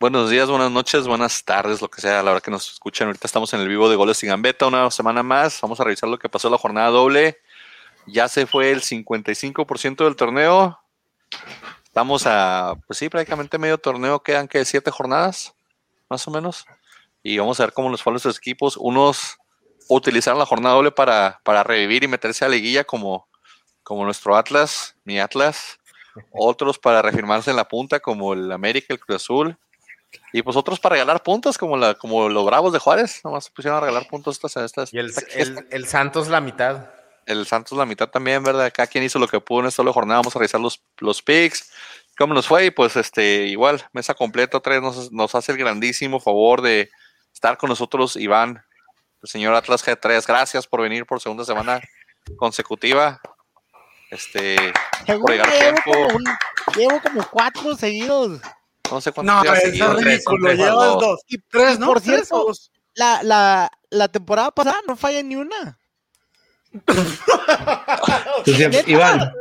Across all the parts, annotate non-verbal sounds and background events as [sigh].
Buenos días, buenas noches, buenas tardes, lo que sea, a la hora que nos escuchan. Ahorita estamos en el vivo de Goles y Gambeta, una semana más. Vamos a revisar lo que pasó en la jornada doble. Ya se fue el 55% del torneo. Estamos a, pues sí, prácticamente medio torneo. Quedan que siete jornadas, más o menos. Y vamos a ver cómo nos fueron los equipos. Unos utilizaron la jornada doble para, para revivir y meterse a la liguilla como, como nuestro Atlas, mi Atlas. [laughs] Otros para reafirmarse en la punta como el América, el Cruz Azul y pues otros para regalar puntos, como la, como los Bravos de Juárez, nomás se pusieron a regalar puntos estas, estas. Y el, el, Santos la mitad. El Santos la mitad también, ¿verdad? Cada quien hizo lo que pudo en esta jornada. Vamos a revisar los, los picks. ¿Cómo nos fue? Y pues este, igual, mesa completa, otra vez nos, nos hace el grandísimo favor de estar con nosotros, Iván, el señor Atlas G3. Gracias por venir por segunda semana consecutiva. Este, por llegar llevo, llevo como cuatro seguidos. No sé cuántos No, es ridículo. Llevas dos. Y tres, ¿no? Por cierto, la, la, la temporada pasada no falla ni una. [laughs] Iván,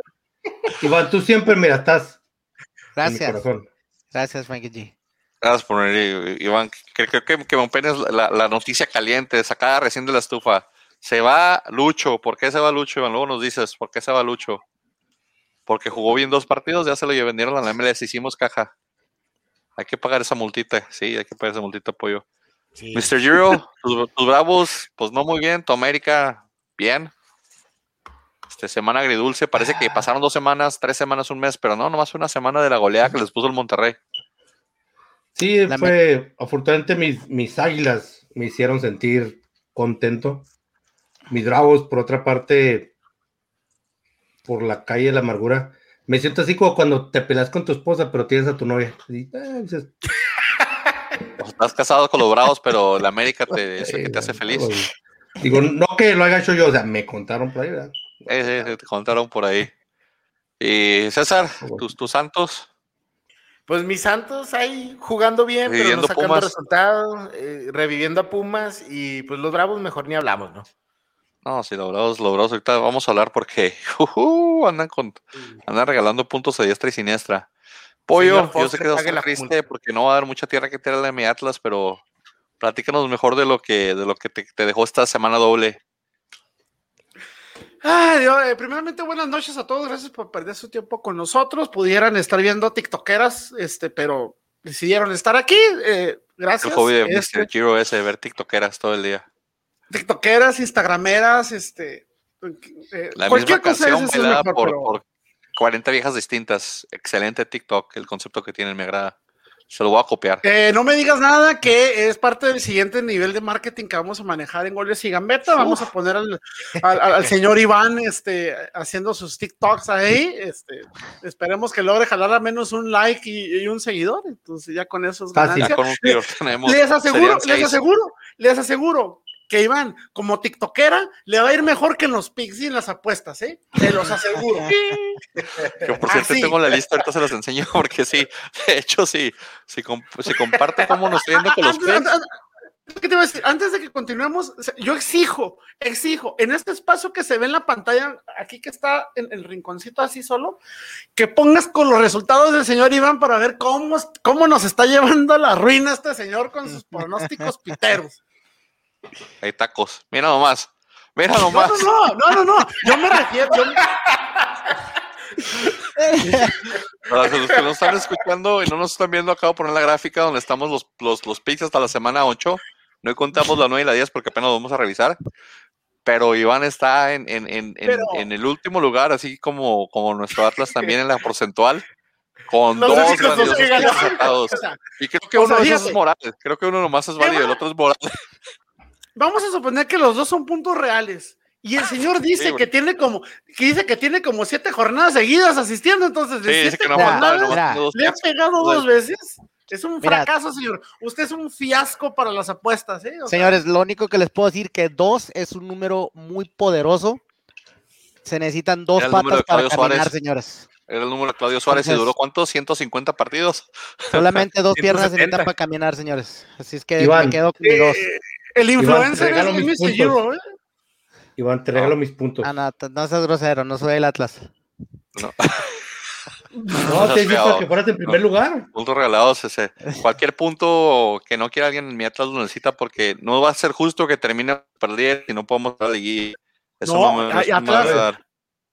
Iván, tú siempre, mira, estás. Gracias. Gracias, Mikey G. Gracias por venir, Iván. Creo, que, que es la, la, noticia caliente, sacada recién de la estufa. Se va Lucho. ¿Por qué se va Lucho, Iván? Luego nos dices, ¿por qué se va Lucho? Porque jugó bien dos partidos, ya se lo vendieron a la MLS, hicimos caja. Hay que pagar esa multita, sí, hay que pagar esa multita, apoyo. Mr. Giro, tus, bravos, pues no muy bien. Tu América, bien. Este, semana agridulce, parece que pasaron dos semanas, tres semanas, un mes, pero no, nomás fue una semana de la goleada que les puso el Monterrey. Sí, fue, afortunadamente mis, mis águilas me hicieron sentir contento. Mis bravos, por otra parte, por la calle de la amargura, me siento así como cuando te peleas con tu esposa, pero tienes a tu novia. Ah, estás casado con los bravos, pero la América te, [laughs] es el que te hace feliz. Digo, no que lo haya hecho yo, o sea, me contaron por ahí, ¿verdad? Sí, sí, te contaron por ahí. Y César, tus, tus santos. Pues mis santos ahí jugando bien, pero no sacando resultados, eh, reviviendo a Pumas y pues los bravos mejor ni hablamos, ¿no? No, sí, logrados, logrados. Ahorita vamos a hablar porque [laughs] andan con andan regalando puntos a diestra y siniestra. Pollo, yo sé que estás triste porque no va a dar mucha tierra que tirarle a mi Atlas, pero platícanos mejor de lo que, de lo que te, dejó esta semana doble. Ay, Dios, eh, primeramente buenas noches a todos, gracias por perder su tiempo con nosotros. Pudieran estar viendo tiktokeras, este, pero decidieron estar aquí. Eh, gracias. El hobby de este, Mr. Giro es ver tiktokeras todo el día tiktokeras, instagrameras, este. Eh, la misma canción por, 40 viejas distintas. Excelente TikTok, el concepto que tienen me agrada. Se lo voy a copiar. Eh, no me digas nada que es parte del siguiente nivel de marketing que vamos a manejar en Goles y Gambeta. Vamos a poner al, señor Iván este, haciendo sus TikToks ahí. Este, esperemos que logre jalar al menos un like y, un seguidor. Entonces ya con eso es ganancia. les aseguro, les aseguro, les aseguro que Iván, como tiktokera, le va a ir mejor que en los picks y en las apuestas, ¿eh? Se los aseguro. [laughs] Yo por cierto tengo la lista, ahorita se los enseño, [laughs] porque sí, de hecho sí, si, comparte cómo nos está yendo con los picks. ¿Qué te voy a decir? Antes de que continuemos, yo exijo, exijo, en este espacio que se ve en la pantalla, aquí que está en el rinconcito así solo, que pongas con los resultados del señor Iván para ver cómo, cómo nos está llevando a la ruina este señor con sus pronósticos [laughs] piteros. Hay tacos. Mira nomás. Mira nomás. No, no, no, no, Yo me refiero. [laughs] Para los que nos están escuchando y no nos están viendo, acabo de poner la gráfica donde estamos los, los, los picks hasta la semana 8. No contamos la 9 y la 10 porque apenas lo vamos a revisar. Pero Iván está en, en, en, en, el último lugar, así como, como nuestro Atlas también en la porcentual con dos grandiosos Y creo que uno de esos es moral. Creo que uno nomás es válido, el otro es moral vamos a suponer que los dos son puntos reales. Y el señor [laughs] dice que tiene como que dice que tiene como siete jornadas seguidas asistiendo, entonces de siete jornadas le ha pegado dos veces. Es un fracaso, señor. Usted es un fiasco para las apuestas, ¿eh? Señores, lo único que les puedo decir que dos es un número muy poderoso. Se necesitan dos patas para caminar, señores. Era el número de Claudio Suárez y duró cuánto? 150 partidos. Solamente dos [laughs] piernas se necesitan para caminar, señores. Así es que me quedo con dos. El influencer Iván, es Mr. Euro, ¿eh? Iván, te regalo mis puntos. Ah, no, no seas grosero, no soy el Atlas. No. [laughs] [laughs] No, te dijo que fueras en primer lugar. Puntos regalados, ese. Cualquier punto que no quiera alguien en mi Atlas lo necesita porque no va a ser justo que termine perdiendo y no podemos dar Eso no, me, va a dar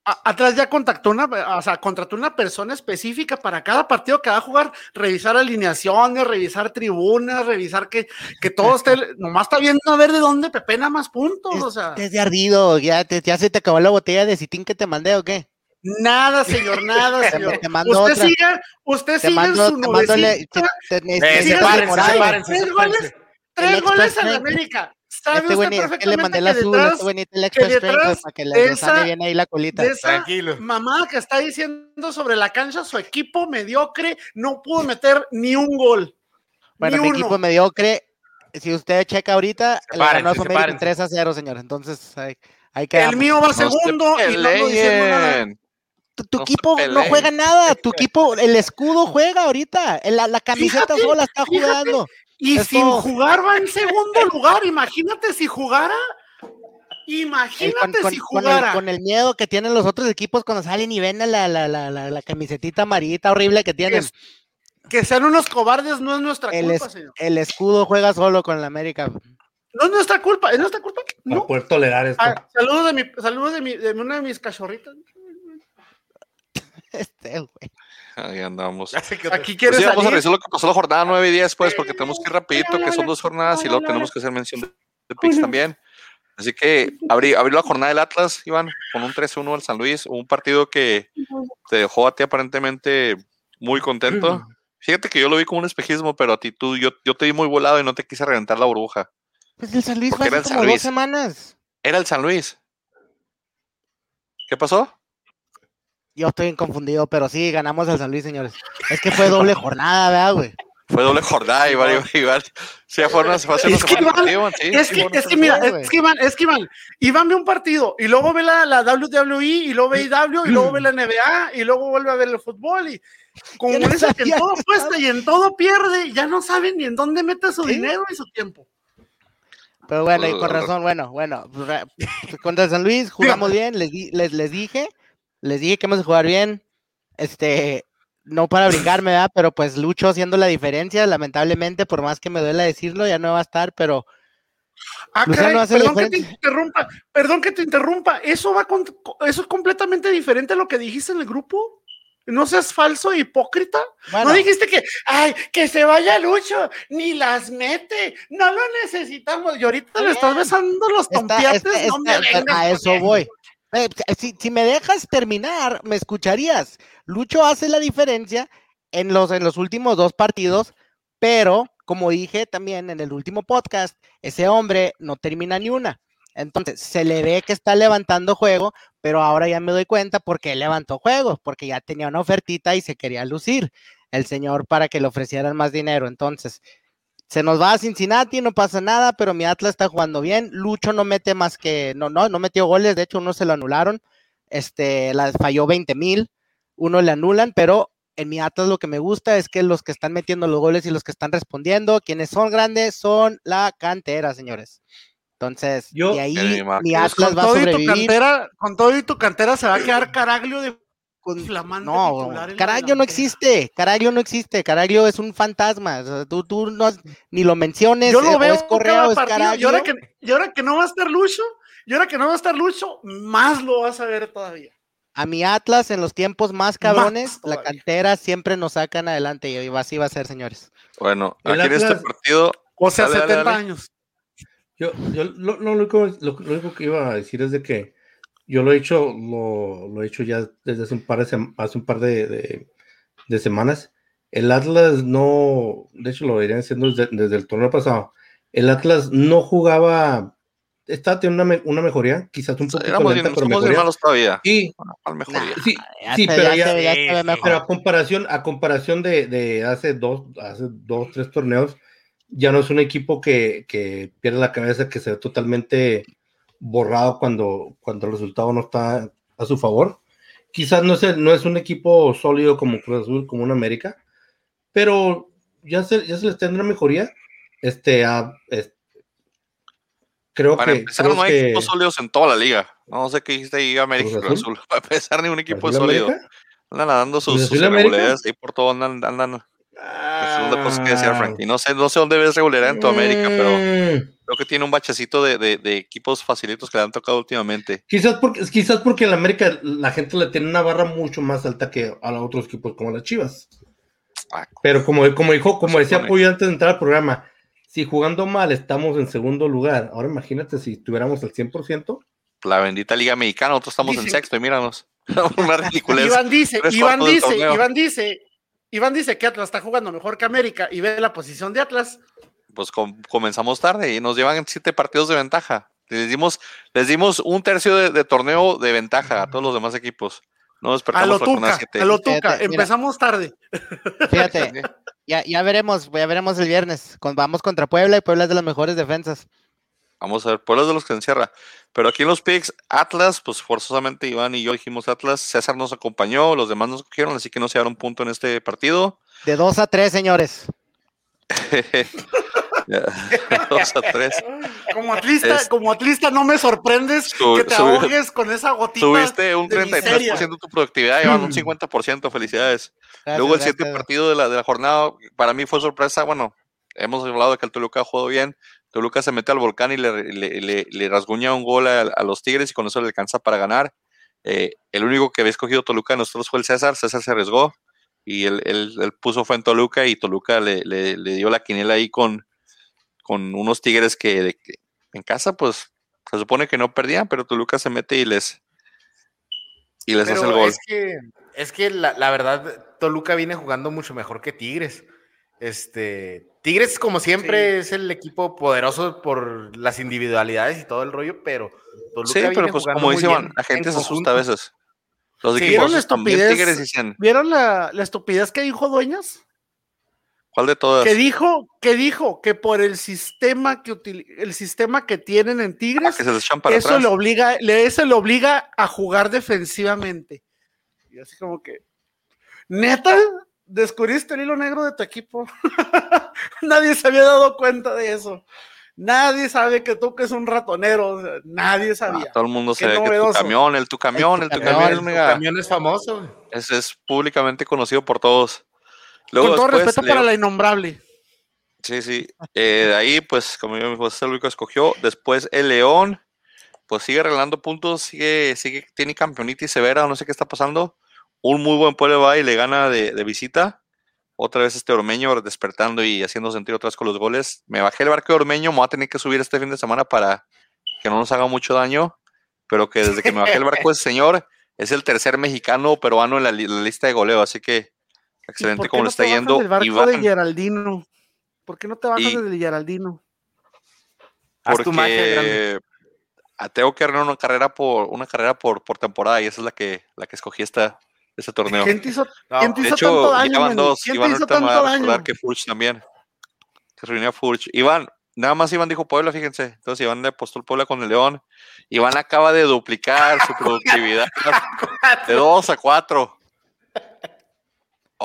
atrás ya contactó una, o sea, contrató una persona específica para cada partido que va a jugar, revisar alineaciones, revisar tribunas, revisar que, que todo esté, [laughs] nomás está viendo a ver de dónde pepena más puntos, o sea. Desde ardido, ya, ya se te acabó la botella de citín que te mandé o qué. Nada, señor, [laughs] nada, señor. Te mando usted otra. siga, usted siga en su nubecita. Tres goles, tres goles a la América. ¿Sabe este usted perfectamente le mandé la azul, este extra strength para que le sale bien ahí la colita. Tranquilo. Mamá que está diciendo sobre la cancha, su equipo mediocre no pudo meter ni un gol. Bueno, mi equipo mediocre, si usted checa ahorita, le ganó a América 3 a 0, señor. Entonces, hay, hay que. El mío va segundo y no diciendo nada. Tu, equipo no juega nada, tu [laughs] equipo, el escudo juega ahorita, la, la camiseta sola está jugando. Y sin jugar va en segundo [laughs] lugar. Imagínate si jugara. Imagínate si jugara. Con el, miedo que tienen los otros equipos cuando salen y ven la, la, la, la camisetita amarillita horrible que tienen. Que, sean unos cobardes no es nuestra culpa, señor. El escudo juega solo con la América. No es nuestra culpa, es nuestra culpa. No poder tolerar esto. Ah, saludos de mi, saludos de mi, de una de mis cachorritas. Este, güey. Ahí andamos. Aquí quieres pues vamos a revisar lo que pasó la jornada 9 y 10, pues, porque tenemos que ir rapidito, que son dos jornadas y luego tenemos que hacer mención de, [laughs] Pix también. Así que abrió la jornada del Atlas, Iván, con un 3-1 al San Luis, un partido que [laughs] te dejó a ti aparentemente muy contento. [clears throat] Fíjate que yo lo vi como un espejismo, pero a ti tú, yo, yo te di muy volado y no te quise reventar la burbuja. Pues el San Luis fue hace como dos semanas. Era el San Luis. ¿Qué pasó? Yo estoy confundido, pero sí, ganamos al San Luis, señores. Es que fue doble jornada, ¿verdad, güey? Fue doble jornada, igual, igual. Sí, fue una, fue es, que Iván, sí, es, que, es que mira, es que Iván, es que Iván, Iván ve un partido y luego ve la, la WWE y luego ve IW y luego ve la NBA y luego vuelve a ver el fútbol y como eso que en todo cuesta y en todo pierde, ya no saben ni en dónde mete su dinero y su tiempo. Pero bueno, y con razón, bueno, bueno, pues, contra San Luis jugamos bien, les, les, les dije, les dije que vamos a jugar bien. Este, no para brincarme, ¿verdad? Pero pues Lucho haciendo la diferencia, lamentablemente, por más que me duela decirlo, ya no va a estar, pero. Ah, perdón que te interrumpa, perdón que te interrumpa. Eso va con, eso es completamente diferente a lo que dijiste en el grupo. No seas falso e hipócrita. no dijiste que, ay, que se vaya Lucho, ni las mete, no lo necesitamos. Y ahorita le estás besando los tompiates, no me A eso voy. Eh, si, me dejas terminar, me escucharías. Lucho hace la diferencia en los, en los últimos dos partidos, pero como dije también en el último podcast, ese hombre no termina ni una. Entonces, se le ve que está levantando juego, pero ahora ya me doy cuenta porque levantó juego, porque ya tenía una ofertita y se quería lucir el señor para que le ofrecieran más dinero. Entonces, se nos va a Cincinnati, no pasa nada, pero mi Atlas está jugando bien. Lucho no mete más que, no, no, no metió goles, de hecho uno se lo anularon, este, la falló 20 mil, uno le anulan, pero en mi Atlas lo que me gusta es que los que están metiendo los goles y los que están respondiendo, quienes son grandes, son la cantera, señores. Entonces, y ahí mi Atlas va a sobrevivir. con todo y tu cantera se va a quedar Caraglio de no, Caraglio no existe, Caraglio no existe, Caraglio es un fantasma, tú, tú no, ni lo menciones, yo lo eh, veo es Correo, es Y ahora, que, y ahora que no va a estar Lucho, y ahora que no va a estar Lucho, más lo vas a ver todavía. A mi Atlas en los tiempos más cabrones, la cantera siempre nos sacan adelante y así va a ser, señores. Bueno, aquí en este partido... O sea, 70 años. Yo, yo lo, lo, único, lo, único que iba a decir es de que yo lo he hecho, lo, he hecho ya desde hace un par de, hace un par de, semanas. El Atlas no, de hecho lo verían haciendo desde, el torneo pasado. El Atlas no jugaba, estaba teniendo una, mejoría, quizás un poco lenta, pero mejoría. malos todavía. Y, sí, sí, pero ya, a comparación, a comparación de, hace dos, hace dos, tres torneos, ya no es un equipo que, que pierde la cabeza, que se ve totalmente borrado cuando, cuando el resultado no está a su favor. Quizás no es, no es un equipo sólido como Cruz Azul, como un América, pero ya se, ya se les tendrá mejoría. Este, a, creo Para que. empezar, no hay equipos sólidos en toda la liga. No sé qué dijiste ahí, América Cruz Azul. [laughs] Para empezar, ni un equipo sólido. Andan dando sus, sus irregularidades ahí por todo, andan, andan. Ah. Es cosa que decía Frankie. No sé, no sé dónde ves regularidad en tu América, pero mm. Creo que tiene un bachecito de, de, de, equipos facilitos que le han tocado últimamente. Quizás porque, quizás porque en América la gente le tiene una barra mucho más alta que a los otros equipos como las Chivas. Ah, pero como, como dijo, como decía Puyo antes de entrar al programa, si jugando mal estamos en segundo lugar, ahora imagínate si estuviéramos al 100%. La bendita Liga Mexicana, nosotros estamos en sexto y míranos. [laughs] Una ridiculez. Iván dice, Iván dice, Iván dice, Iván dice que Atlas está jugando mejor que América y ve la posición de Atlas. Pues comenzamos tarde y nos llevan siete partidos de ventaja. Les dimos, les dimos un tercio de, torneo de ventaja a todos los demás equipos. No despertamos a lo tuca, a lo tuca. empezamos tarde. Fíjate, [laughs] ya, ya veremos, ya veremos el viernes. Vamos contra Puebla y Puebla es de las mejores defensas. Vamos a ver, Puebla es de los que encierra. Pero aquí en los picks, Atlas, pues forzosamente Iván y yo dijimos Atlas. César nos acompañó, los demás nos cogieron, así que no se dieron punto en este partido. De 2 a 3, señores. [laughs] [laughs] dos a tres. Como atlista, como atlista no me sorprendes que te ahogues con esa gotita. Subiste un 33% de tu productividad, Iván, un 50%, felicidades. Luego el siguiente partido de la, de la jornada, para mí fue sorpresa, bueno, hemos hablado de que el Toluca ha jugado bien, Toluca se mete al volcán y le, rasguña un gol a, los Tigres y con eso le alcanza para ganar. Eh, el único que había escogido Toluca de nosotros fue el César, César se arriesgó y él, puso fue en Toluca y Toluca le, dio la quiniela ahí con, con unos Tigres que, en casa pues se supone que no perdían, pero Toluca se mete y les, y les hace el gol. Es que, es que la, la, verdad, Toluca viene jugando mucho mejor que Tigres. Este, Tigres, como siempre, es el equipo poderoso por las individualidades y todo el rollo, pero Toluca Sí, pero pues como dice la gente se asusta a veces. Los equipos ¿Vieron la estupidez, ¿Vieron la, la, estupidez que dijo Dueñas? ¿Cuál de todas? Que dijo, que dijo que por el sistema que el sistema que tienen en Tigres, ah, eso le obliga, le, eso le obliga a jugar defensivamente. Y así como que, neta, descubriste el hilo negro de tu equipo. [laughs] nadie se había dado cuenta de eso. Nadie sabe que tú que es un ratonero, nadie ah, sabía. todo el mundo sabe que tu camión, el tu camión, el tu camión, el, tu camión es famoso. Ese es públicamente conocido por todos. Luego, Con todo respeto para la innombrable. Sí, sí. Eh, de ahí, pues, como yo me el único escogió. Después el León, pues sigue arreglando puntos, sigue, sigue, tiene campeonitis severa, no sé qué está pasando un muy buen pueblo va y le gana de, visita. Otra vez este Ormeño despertando y haciendo sentido atrás con los goles. Me bajé el barco de Ormeño, me voy a tener que subir este fin de semana para que no nos haga mucho daño. Pero que desde que me bajé el barco ese señor es el tercer mexicano peruano en la, lista de goleo. Así que excelente como le está yendo. El barco de Geraldino. ¿Por qué no te bajas desde Geraldino? Porque tengo que arreglar una carrera por una carrera por, por temporada y esa es la que la que escogí esta ese torneo. ¿Quién te hizo, ¿quién te hizo hecho, tanto daño? Iván dos. ¿Quién Iván te hizo tanto daño? que Furch también. Se reunió Furch. Iván, nada más Iván dijo Puebla, fíjense. Entonces Iván le apostó el Puebla con el León. Iván acaba de duplicar su productividad [laughs] de 2 a 4.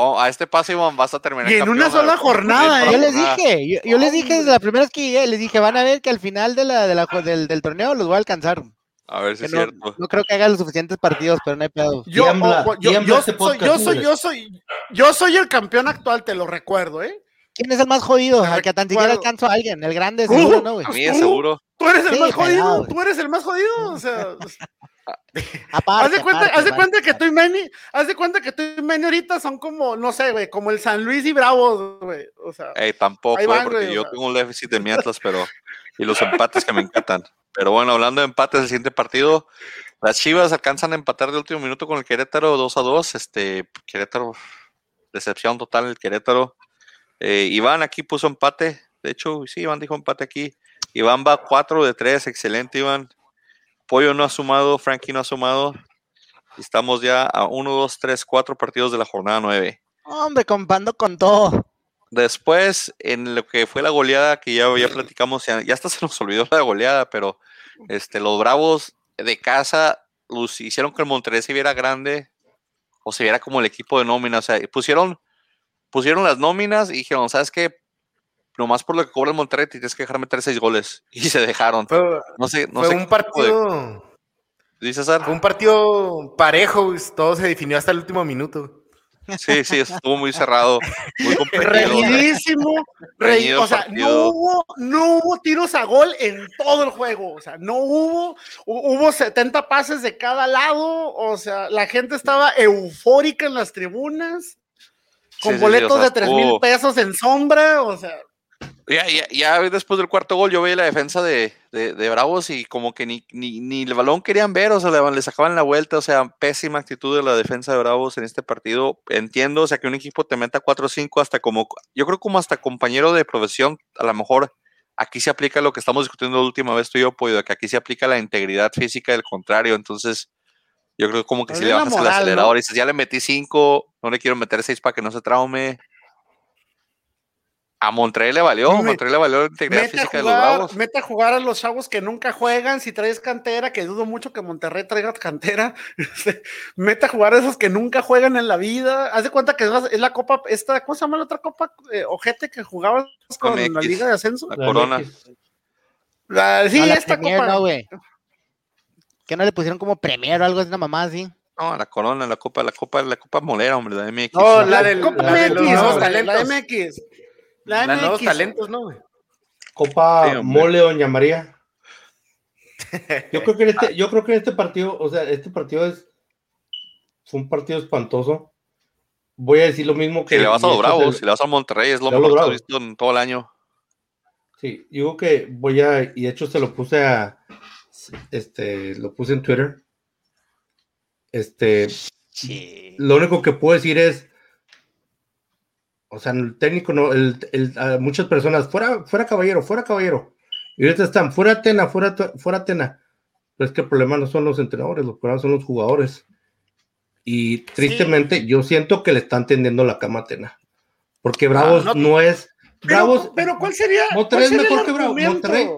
Oh, a este paso, Iván, vas a terminar. Y en una sola jornada, ¿eh? Yo les dije, yo, les dije desde la primera vez que llegué, les dije, van a ver que al final de la, de la, del, del torneo los voy a alcanzar. A ver si es no, cierto. No creo que haga los suficientes partidos, pero no hay pedo. Yo, yo, soy, yo, soy, yo, soy, yo soy el campeón actual, te lo recuerdo, ¿eh? ¿Quién es el más jodido? Al que tan siquiera alcanzo a alguien. El grande, seguro, ¿no, güey? A mí es seguro. Tú eres el más jodido. Tú eres el más jodido. O sea. [laughs] [laughs] aparte, haz de cuenta, haz de cuenta que tú y Manny, haz de cuenta que tú y Manny ahorita son como, no sé, güey, como el San Luis y Bravos, güey. O sea. Ey, tampoco, porque yo tengo un déficit de mi Atlas, pero. Y los empates que me encantan. Pero bueno, hablando de empates, el siguiente partido, las Chivas alcanzan a empatar de último minuto con el Querétaro 2 a 2. Este, Querétaro, decepción total el Querétaro. Eh, Iván aquí puso empate. De hecho, sí, Iván dijo empate aquí. Iván va 4 de 3, excelente, Iván. Pollo no ha sumado, Frankie no ha sumado. Estamos ya a 1, 2, 3, 4 partidos de la jornada 9. Hombre, compando con todo. Después, en lo que fue la goleada, que ya, ya platicamos, ya, hasta se nos olvidó la goleada, pero este, los Bravos de casa los hicieron que el Monterrey se viera grande o se viera como el equipo de nómina. O sea, pusieron, pusieron las nóminas y dijeron, ¿sabes qué? Nomás por lo que cobra el Monterrey tienes que dejar meter seis goles. [laughs] Y se dejaron. no sé, no sé un partido. ¿Dice César? Fue un partido parejo, todo se definió hasta el último minuto. Sí, sí, estuvo muy cerrado, muy Reñidísimo. [laughs] o sea, no hubo, no hubo tiros a gol en todo el juego. O sea, no hubo, hubo 70 pases de cada lado. O sea, la gente estaba eufórica en las tribunas, con boletos de 3 mil pesos en sombra. O sea, ya, ya, ya, después del cuarto gol yo veía la defensa de, de, Bravos y como que ni, ni, ni, el balón querían ver, o sea, le, sacaban la vuelta, o sea, pésima actitud de la defensa de Bravos en este partido. Entiendo, o sea, que un equipo te meta 4-5 hasta como, yo creo como hasta compañero de profesión, a lo mejor aquí se aplica lo que estamos discutiendo la última vez tú y yo, pues, que aquí se aplica la integridad física del contrario, entonces yo creo como que si le bajas el acelerador y dices, ya le metí 5, no le quiero meter 6 para que no se traume a Monterrey le valió, a Monterrey le valió la integridad física de los Bravos. Mete a jugar a los chavos que nunca juegan, si traes cantera, que dudo mucho que Monterrey traiga cantera, [laughs] este, mete a jugar a esos que nunca juegan en la vida, haz de cuenta que es la, copa, esta, ¿cómo se llama la otra copa? Eh, ojete que jugabas con la Liga de Ascenso. La, Corona. sí, esta copa. No, que no le pusieron como premier o algo de una mamá así. No, la Corona, la Copa, la Copa, la Copa Molera, hombre, la MX. No, la, del, Copa MX, la MX. La, nuevos talentos, ¿no? Copa Mole, Doña María. Yo [laughs] creo que en este, yo creo que en este partido, o sea, este partido es fue un partido espantoso. Voy a decir lo mismo que. Si le vas a los Bravos, si le vas a Monterrey, es lo mejor que he visto en todo el año. Sí, digo que voy a, y de hecho se lo puse a, este, lo puse en Twitter. Este, lo único que puedo decir es, o sea, el técnico no, el, muchas personas, fuera, fuera caballero, fuera caballero. Y ahorita están, fuera Tena, fuera, fuera Tena. Pero es que el problema no son los entrenadores, los problemas son los jugadores. Y tristemente, yo siento que le están tendiendo la cama a Tena. Porque ah, Bravos no, es. Bravos. Pero, ¿cuál sería? Monterrey es mejor que Bravos. Monterrey.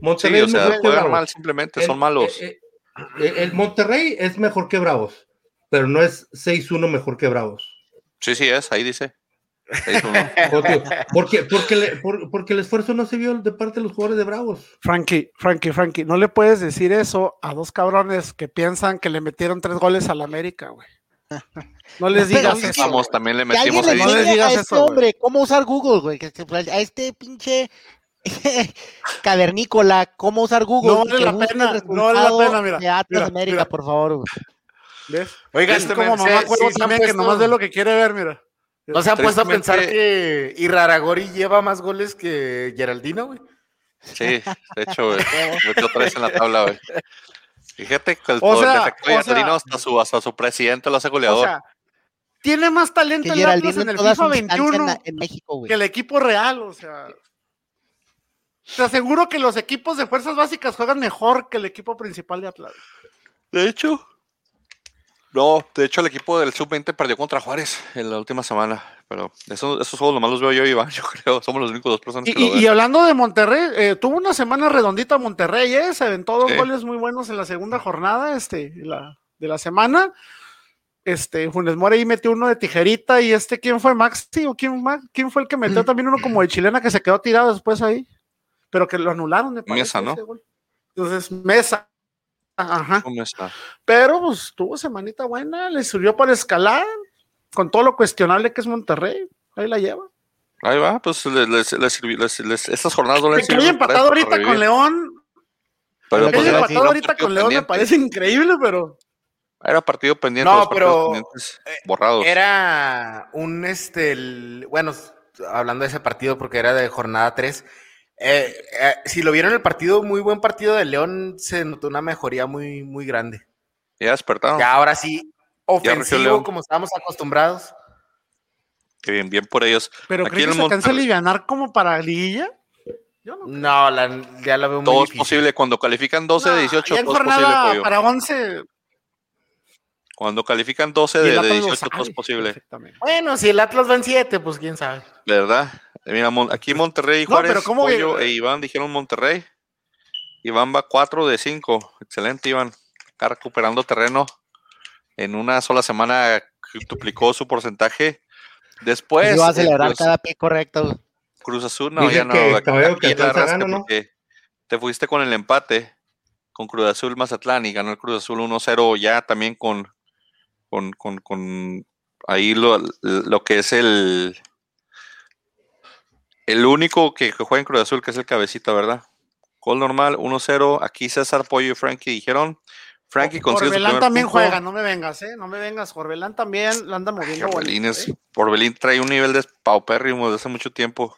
Monterrey o sea, juegan mal simplemente, son malos. Eh, eh, el Monterrey es mejor que Bravos, pero no es 6-1 mejor que Bravos. Sí, sí es, ahí dice. [laughs] porque, porque, porque, el esfuerzo no se vio de parte de los jugadores de Bravos. Frankie, Frankie, Frankie, no le puedes decir eso a dos cabrones que piensan que le metieron tres goles al América, güey. No les digas eso. Vamos, también le metimos le no les digas a este hombre, ¿cómo usar Google, güey? A este pinche [laughs] cavernícola, ¿cómo usar Google? No vale la pena, no vale la pena, mira. De Atlas América, por favor. ¿Ves? Oiga, este como mamá juego también que nomás ve lo que quiere ver, mira. ¿No se ha puesto a pensar que Iraragori lleva más goles que Geraldino, güey? Sí, de hecho, güey. Metió tres en la tabla, güey. Fíjate que el, o sea, Geraldino hasta su, hasta su presidente lo hace goleador. O sea, tiene más talento el Atlas en el FIFA 21 en, México, que el equipo real, o sea. Te aseguro que los equipos de fuerzas básicas juegan mejor que el equipo principal de Atlas. De hecho, no, de hecho el equipo del Sub-20 perdió contra Juárez en la última semana, pero esos, esos juegos nomás los veo yo Iván, [laughs] yo creo, somos los únicos dos personas que y, lo ven. Y hablando de Monterrey, eh, tuvo una semana redondita Monterrey, ¿eh? se aventó dos goles muy buenos en la segunda jornada este, de la semana. Este, Funes Mori ahí metió uno de tijerita y este, ¿quién fue? ¿Maxi o quién, quién fue el que metió [laughs] también uno como de chilena que se quedó tirado después ahí? Pero que lo anularon. de Mesa, ¿no? Entonces, Mesa, Ajá. Pero pues tuvo semanita buena, le sirvió para escalar, con todo lo cuestionable que es Monterrey. Ahí la lleva. Ahí va, pues les, sirvió, estas jornadas no les Que haya empatado ahorita con León. Pero que haya empatado ahorita con León me parece increíble, pero. Era partido pendiente. No, pero eh, borrados. Era un este, bueno, hablando de ese partido porque era de jornada 3, eh, eh, si lo vieron el partido, muy buen partido de León, se notó una mejoría muy, muy grande. Ya despertaron. Ya ahora sí, ofensivo como estábamos acostumbrados. Qué bien, bien por ellos. ¿Pero creen que se alcanza a aliviar como para liguilla? no, ya la veo muy Todo es posible. Cuando califican 12 de 18, todo es posible. Para 11. Cuando califican 12 de, 18, todo es posible. Bueno, si el Atlas va en 7, pues quién sabe. ¿Verdad? Mira, aquí Monterrey y Juárez, Pollo e Iván dijeron Monterrey. Iván va 4 de 5. Excelente, Iván. Está recuperando terreno. En una sola semana duplicó su porcentaje. Después. Iba a celebrar cada pie correcto. Cruz Azul, no, ya no. Que, que ¿no? te fuiste con el empate con Cruz Azul Mazatlán y ganó el Cruz Azul 1-0 ya también con, con, con, con ahí lo, lo, que es el el único que, juega en Cruz Azul que es el cabecita, ¿verdad? Gol normal 1-0. Aquí César Pollo y Frankie dijeron. Frankie consigue Corbelán también juega, no me vengas, ¿eh? No me vengas. Corbelán también la anda moviendo. Corbelín, es, ¿eh? trae un nivel de paupérrimo desde hace mucho tiempo.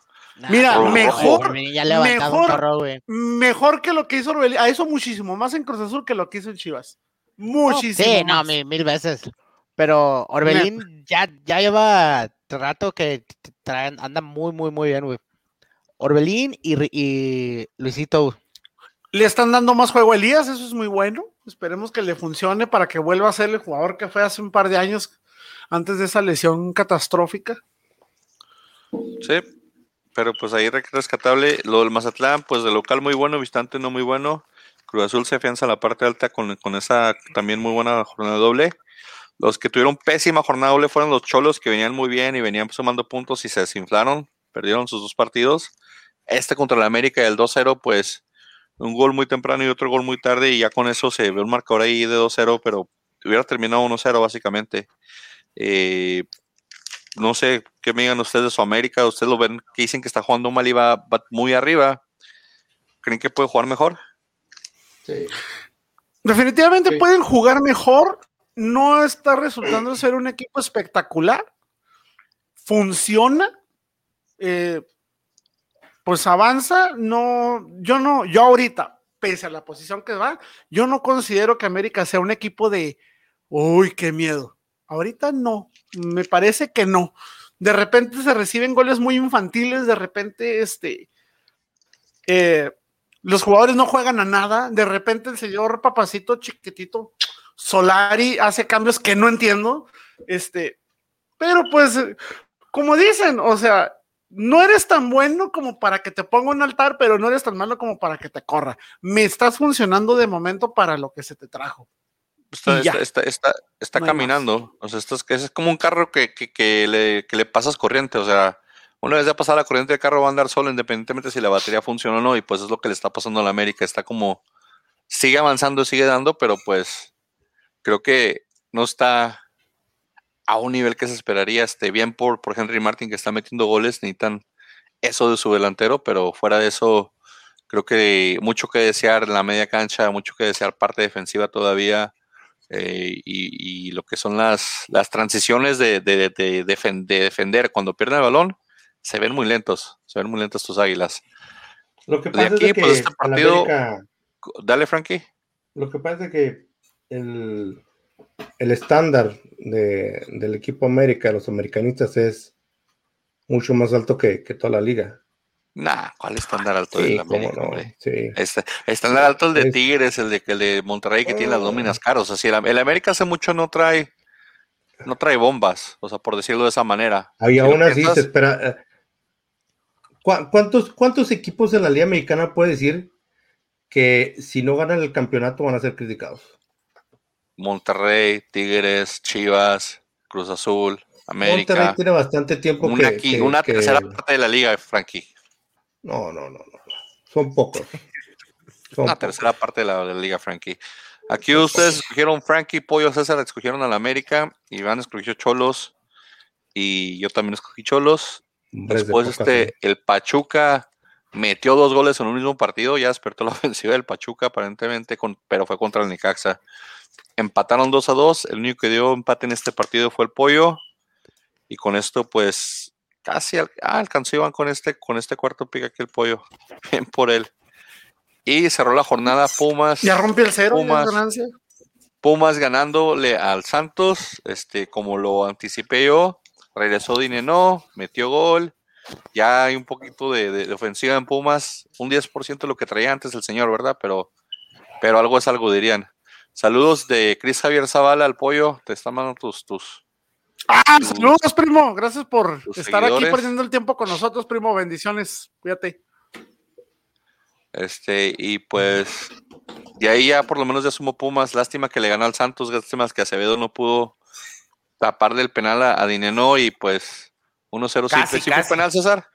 Mira, mejor, mejor, mejor que lo que hizo Orbelín. A eso muchísimo más en Cruz Azul que lo que hizo en Chivas. Muchísimo. sí, no, mil, veces. Pero Orbelín ya, ya lleva rato que traen, anda muy, muy, muy bien, güey. Orbelín y, y Luisito. Le están dando más juego a Elías, eso es muy bueno. Esperemos que le funcione para que vuelva a ser el jugador que fue hace un par de años antes de esa lesión catastrófica. Sí, pero pues ahí rescatable. Lo del Mazatlán, pues de local muy bueno, visitante no muy bueno. Cruz Azul se afianza a la parte alta con, con esa también muy buena jornada doble. Los que tuvieron pésima jornada doble fueron los Cholos, que venían muy bien y venían sumando puntos y se desinflaron, perdieron sus dos partidos. Este contra el América y el 2-0, pues un gol muy temprano y otro gol muy tarde, y ya con eso se ve un marcador ahí de 2-0, pero hubiera terminado 1-0 básicamente. Eh, no sé qué me digan ustedes de su América, ustedes lo ven que dicen que está jugando mal y va, muy arriba. ¿Creen que puede jugar mejor? Sí. Definitivamente pueden jugar mejor. No está resultando ser un equipo espectacular. Funciona. Eh, pues avanza. No, yo no, yo ahorita, pese a la posición que va, yo no considero que América sea un equipo de, uy, qué miedo. Ahorita no, me parece que no. De repente se reciben goles muy infantiles, de repente este, eh, los jugadores no juegan a nada, de repente el señor papacito chiquitito Solari hace cambios que no entiendo, este, pero pues, como dicen, o sea, no eres tan bueno como para que te ponga un altar, pero no eres tan malo como para que te corra. Me estás funcionando de momento para lo que se te trajo. Está, está, está, está caminando. O sea, esto es, es, como un carro que, que, le, que, le, pasas corriente. O sea, una vez ya pasada la corriente del carro va a andar solo, independientemente si la batería funciona o no. Y pues es lo que le está pasando a la América. Está como, sigue avanzando, sigue dando, pero pues creo que no está a un nivel que se esperaría. Este, bien por, por Henry Martin que está metiendo goles, necesitan eso de su delantero, pero fuera de eso, creo que mucho que desear en la media cancha, mucho que desear parte defensiva todavía. Eh, y, lo que son las, las transiciones de, de, de, defender cuando pierden el balón, se ven muy lentos, se ven muy lentos tus águilas. Lo que pasa es que pues, este partido, dale Frankie. Lo que pasa es que el, el estándar de, del equipo América, los americanistas, es mucho más alto que, que toda la liga. Nah, ¿cuál estándar alto de la América? No, sí. Este, estándar alto el de Tigres, el de, el de Monterrey que tiene las nóminas caros. Así, el, el, América hace mucho no trae, no trae bombas, o sea, por decirlo de esa manera. Y aún así se espera. Eh, ¿Cuántos, ¿Cuántos equipos en la Liga Mexicana puede decir que si no ganan el campeonato van a ser criticados? Monterrey, Tigres, Chivas, Cruz Azul, América. Monterrey tiene bastante tiempo una, que, una tercera parte de la liga, Frankie. No, no, no, no. Son pocos. Son tercera parte de la, liga, Frankie. Aquí ustedes escogieron Frankie, Pollo, César, escogieron a la América, Iván escogió Cholos y yo también escogí Cholos. Después este, el Pachuca metió dos goles en un mismo partido, ya despertó la [laughs] ofensiva del Pachuca aparentemente, con, pero fue contra el Necaxa. Empataron 2 a 2, el único que dio empate en este partido fue el Pollo y con esto pues casi ah, alcanzó Iván con este, con este cuarto pick aquí el pollo. [laughs] Bien por él. Y cerró la jornada Pumas. Ya rompió el cero. Pumas, Pumas ganándole al Santos, este, como lo anticipé yo. Regresó Dineno, metió gol. Ya hay un poquito de, ofensiva en Pumas. Un 10% de lo que traía antes el señor, ¿verdad? Pero, pero algo es algo, dirían. Saludos de Cris Javier Zavala al pollo. Te están mandando tus, tus, Ah, saludos, primo. Gracias por estar aquí perdiendo el tiempo con nosotros, primo. Bendiciones. Cuídate. Este, y pues, de ahí ya por lo menos ya sumo Pumas. Lástima que le ganó al Santos, lástima que Acevedo no pudo taparle el penal a, Dineno y pues 1-0 ¿Sí fue penal, César?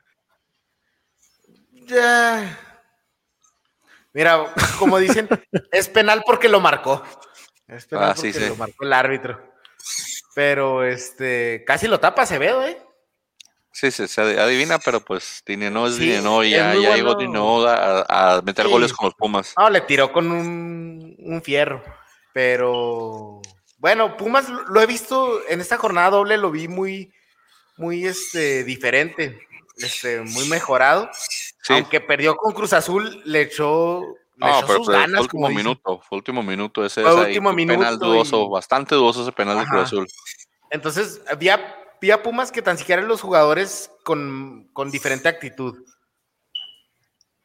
Ya. Mira, como dicen, [laughs] es penal porque lo marcó. Es penal Ah, sí, porque sí. lo marcó el árbitro. Pero este, casi lo tapa Acevedo, ¿eh? Sí, sí, se adivina, pero pues Dineno es Sí, Dineno y ya, ya llegó. Dineno a, a meter Sí. goles con los Pumas. No, le tiró con un, un fierro. Pero bueno, Pumas lo lo he visto en esta jornada doble, lo vi muy, muy este, diferente, este, muy mejorado. Sí. Aunque perdió con Cruz Azul, le echó, le No, echó pero sus fue, fue ganas. último como dicen. minuto, fue último minuto ese, Fue ese ahí, último fue penal minuto dudoso, y- bastante dudoso ese penal de Cruz. Azul. Entonces, había, había Pumas que tan siquiera los jugadores con, con diferente actitud.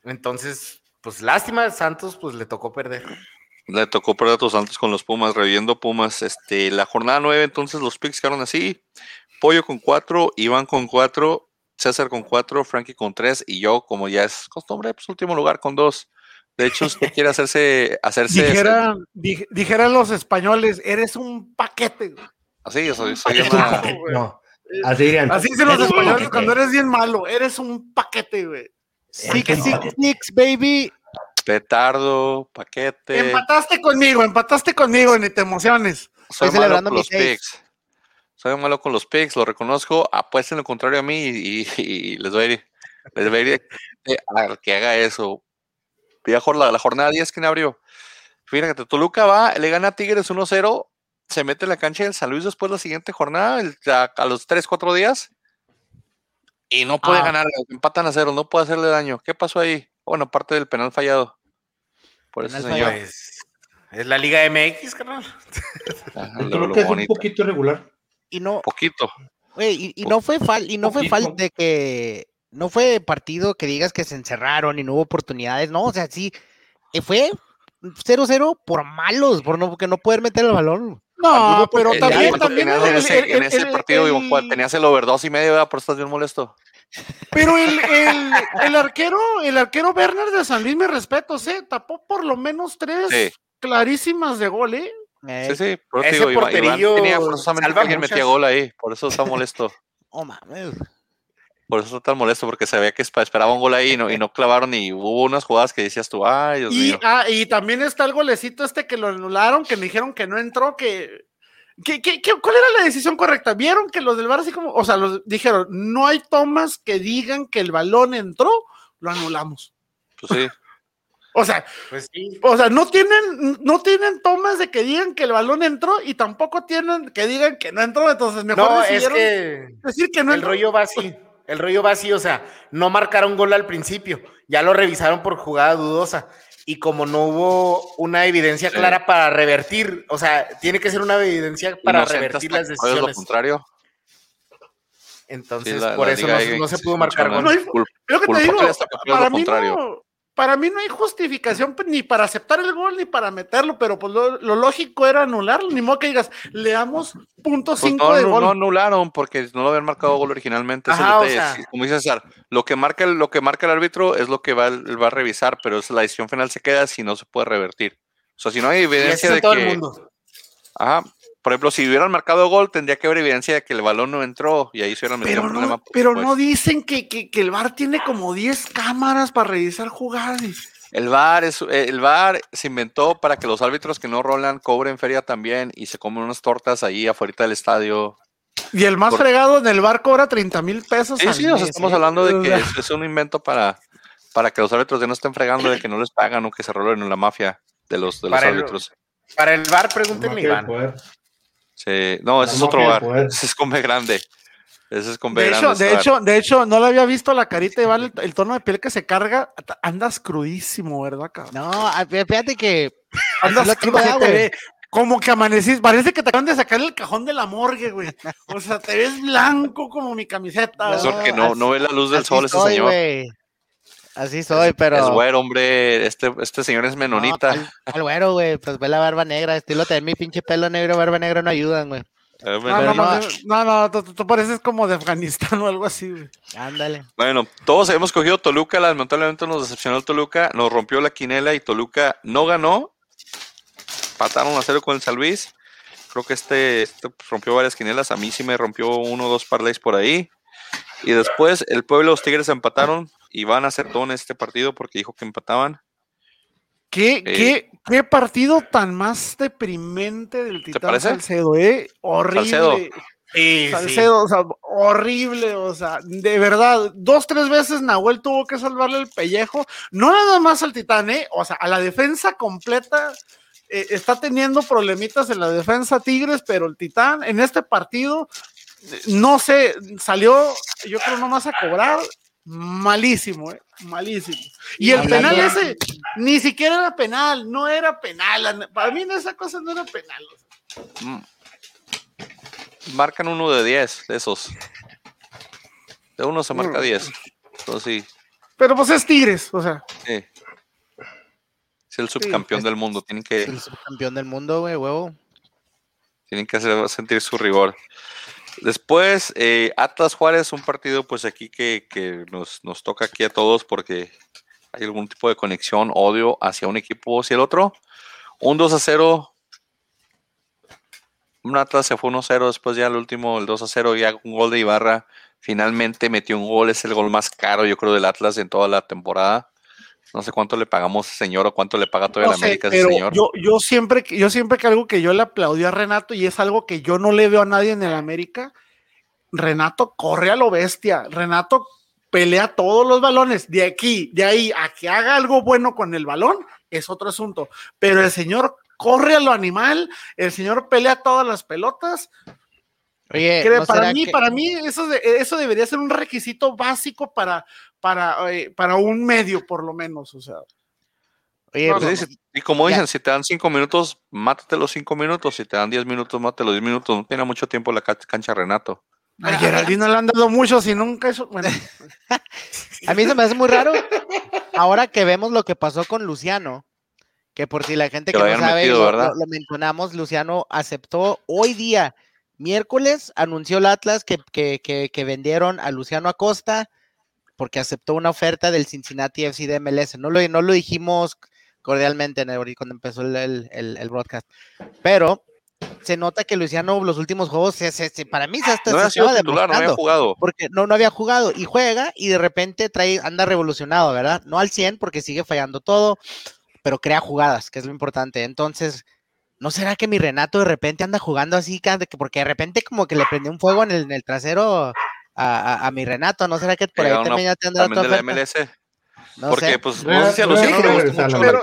Entonces, pues lástima, Santos pues le tocó perder. Le tocó perder a tus Santos con los Pumas, reviviendo Pumas. Este, la jornada 9, entonces los picks quedaron así. Pollo con 4, Iván con 4, César con 4, Frankie con 3 y yo, como ya es costumbre, pues último lugar con 2. De hecho, usted quiere hacerse, [laughs] hacerse Dijera, dij- dijeran los españoles, eres un paquete. así, soy, soy un una-. [laughs] No, así dirían. Así dicen los españoles paquete. cuando eres bien malo, eres un paquete, güey. Six, six, six, baby. petardo, paquete. Empataste conmigo, empataste conmigo, ni te emociones. Soy Estoy malo celebrando mis picks. Soy malo con los picks, lo reconozco. Apuesten lo contrario a mí y, y- y les voy a ir, les voy a ir eh, a que haga eso. La, la jornada 10, ¿quién abrió? Fíjate, Toluca va, le gana a Tigres 1-0, se mete en la cancha del San Luis después de la siguiente jornada, el- a, a los 3, 4 días, y no puede Ah. ganar, empatan a cero, no puede hacerle daño. ¿Qué pasó ahí? Bueno, aparte del penal fallado. Por eso, señor. Pues, es la Liga MX, carnal. Lo- Toluca lo es un poquito irregular. Y no, Poquito. y, y no fue fal, y no fue falta de que no fue partido que digas que se encerraron y no hubo oportunidades, no, o sea, sí, eh, fue 0-0 por malos, por no, porque no poder meter el balón. No, pero también, ya también tenías el- en ese, el- en ese el- partido digo, tenías el over dos y medio, ¿verdad? Por eso estás bien molesto. Pero el, [laughs] el, el arquero, el arquero Werner de San Luis, me respeto, ¿eh? Tapó por lo menos tres Sí. clarísimas de gol, ¿eh? Eh, Sí, sí, por eso Ese digo, Iván, tenía forzosamente que metía gol ahí, por eso está molesto. [laughs] Oh, mames. Por eso está tan molesto, porque se veía que esperaba un gol ahí y no, y no clavaron y hubo unas jugadas que decías tú, ay, Dios Y, mío. ah, y también está el golecito este que lo anularon, que me dijeron que no entró, que... que- que- que- ¿Cuál era la decisión correcta? ¿Vieron que los del bar así como, o sea, los dijeron, no hay tomas que digan que el balón entró, lo anulamos? Pues sí, O sea, Pues sí. o sea, no tienen, no tienen tomas de que digan que el balón entró y tampoco tienen que digan que no entró, entonces mejor No, es decidieron que decir que no el entró. rollo va así. El rollo va así, o sea, no marcaron gol al principio. Ya lo revisaron por jugada dudosa. Y como no hubo una evidencia Sí. clara para revertir, o sea, tiene que ser una evidencia para revertir las pruebes lo decisiones. contrario. Entonces, Sí, la- por la eso no, no se pudo marcar. No hay- Lo que te digo, para mí, contrario. no, para mí no hay justificación ni para aceptar el gol ni para meterlo, pero pues lo, lo lógico era anularlo, ni modo que digas, le damos punto Pues cinco no, de no, gol. no anularon porque no lo habían marcado gol originalmente. ese el o sea. Como dice César, lo que marca el, lo que marca el árbitro es lo que va, él va a revisar, pero es la decisión final se queda si no se puede revertir. O sea, si no hay evidencia de todo que, el mundo. ajá, por ejemplo, si hubieran marcado gol, tendría que haber evidencia de que el balón no entró y ahí se hubieran metido pero problema. no, pero pues. no dicen que, que, que el VAR tiene como 10 cámaras para revisar jugadas. El VAR, es, eh, el VAR se inventó para que los árbitros que no rolan cobren feria también y se comen unas tortas ahí afuera del estadio. Y el más Por- fregado en el VAR cobra 30 mil pesos. Sí, sí, o sea, mes, estamos ¿eh? hablando de que es, es un invento para, para que los árbitros ya no estén fregando de que no les pagan o que se rolen en la mafia de los, de los Para el- árbitros. Para el bar, pregúntenle Iván. Sí, no, ese es otro bar. poder. Ese es con B grande. Ese es con B De grande. hecho, de bar. hecho, de hecho, no le había visto la carita de Iván, el, el tono de piel que se carga. Andas crudísimo, ¿verdad, cabrón? No, fíjate que Andas crudo, güey. como que amanecís, parece que te acaban de sacar el cajón de la morgue, güey. O sea, te ves blanco como mi camiseta. Es porque no, no ve la luz del sol ese señor. güey. Así soy, pero. Es güero, hombre. Este, este señor es No, menonita. al, al güero, güey, pues ve la barba negra, estilo tener mi pinche pelo negro, barba negra no ayudan, güey. Eh, No, no, no. no, no, no, tú, tú pareces como de Afganistán o algo así, güey. Ándale. Bueno, todos hemos cogido Toluca, lamentablemente nos decepcionó el Toluca, nos rompió la quinela y Toluca no ganó. Pataron a cero con el San Luis. Creo que este, este rompió varias quinelas. A mí sí me rompió uno o dos parlays por ahí. Y después el pueblo, los Tigres empataron y van a hacer todo en este partido porque dijo que empataban. ¿Qué, qué, qué partido tan más deprimente del Titán Salcedo, eh? Horrible. Salcedo, o sea, horrible, o sea, de verdad, dos, tres veces Nahuel tuvo que salvarle el pellejo, no nada más al Titán, ¿eh? o sea, a la defensa completa, eh, está teniendo problemitas en la defensa Tigres, pero el Titán en este partido, no sé, salió, yo creo, nomás a cobrar, malísimo, ¿eh? malísimo. Y el penal ese, ni siquiera era penal, no era penal, para mí esa cosa no era penal. Mm marcan uno de 10 de esos. De uno se marca 10. Entonces sí. Pero pues es Tigres, o sea. Sí. Es el subcampeón del mundo. Tienen que. el subcampeón del mundo, güey, huevo. Tienen que hacer, sentir su rigor. Después, eh, Atlas Juárez, un partido pues aquí que, que nos, nos, toca aquí a todos porque hay algún tipo de conexión, odio hacia un equipo o hacia el otro. Un 2 a 0 un Atlas se fue 1-0, después ya el último, el 2-0, ya un gol de Ibarra. Finalmente metió un gol, es el gol más caro, yo creo, del Atlas en toda la temporada. No sé cuánto le pagamos señor o cuánto le paga todavía la América ese señor. Yo, yo, siempre, yo siempre que algo que yo le aplaudí a Renato y es algo que yo no le veo a nadie en el América, Renato corre a lo bestia. Renato pelea todos los balones. De aquí, de ahí a que haga algo bueno con el balón, es otro asunto. Pero el señor corre a lo animal, el señor pelea todas las pelotas. Oye, para mí, para mí eso, eso debería ser un requisito básico para, para, eh, para un medio, por lo menos, o sea. Oye, pues y como dicen, si te dan cinco minutos, mátate los cinco minutos, si te dan diez minutos, mátate los diez minutos, no tiene mucho tiempo la cancha Renato. A Geraldino le han dado mucho, si nunca eso, bueno. [laughs] a mí se me hace muy raro, ahora que vemos lo que pasó con Luciano, que por si la gente que, no sabe, lo, mencionamos, Luciano aceptó hoy día, miércoles, anunció el Atlas que, que, vendieron a Luciano Acosta porque aceptó una oferta del Cincinnati FC de MLS. No lo, no lo dijimos cordialmente en el, cuando empezó el, el, broadcast, pero se nota que Luciano los últimos juegos para mí se, hasta, no estaba titular, no había jugado porque no, no había jugado y juega y de repente trae anda revolucionado, ¿verdad? No al 100 porque sigue fallando todo, pero crea jugadas, que es lo importante. Entonces, ¿no será que mi Renato de repente anda jugando así? Porque de repente como que le prendió un fuego en el, trasero a, mi Renato, ¿no será que por ahí también ya te también de la MLS? Porque, pues, no sé si a Luciano le gusta mucho la Pero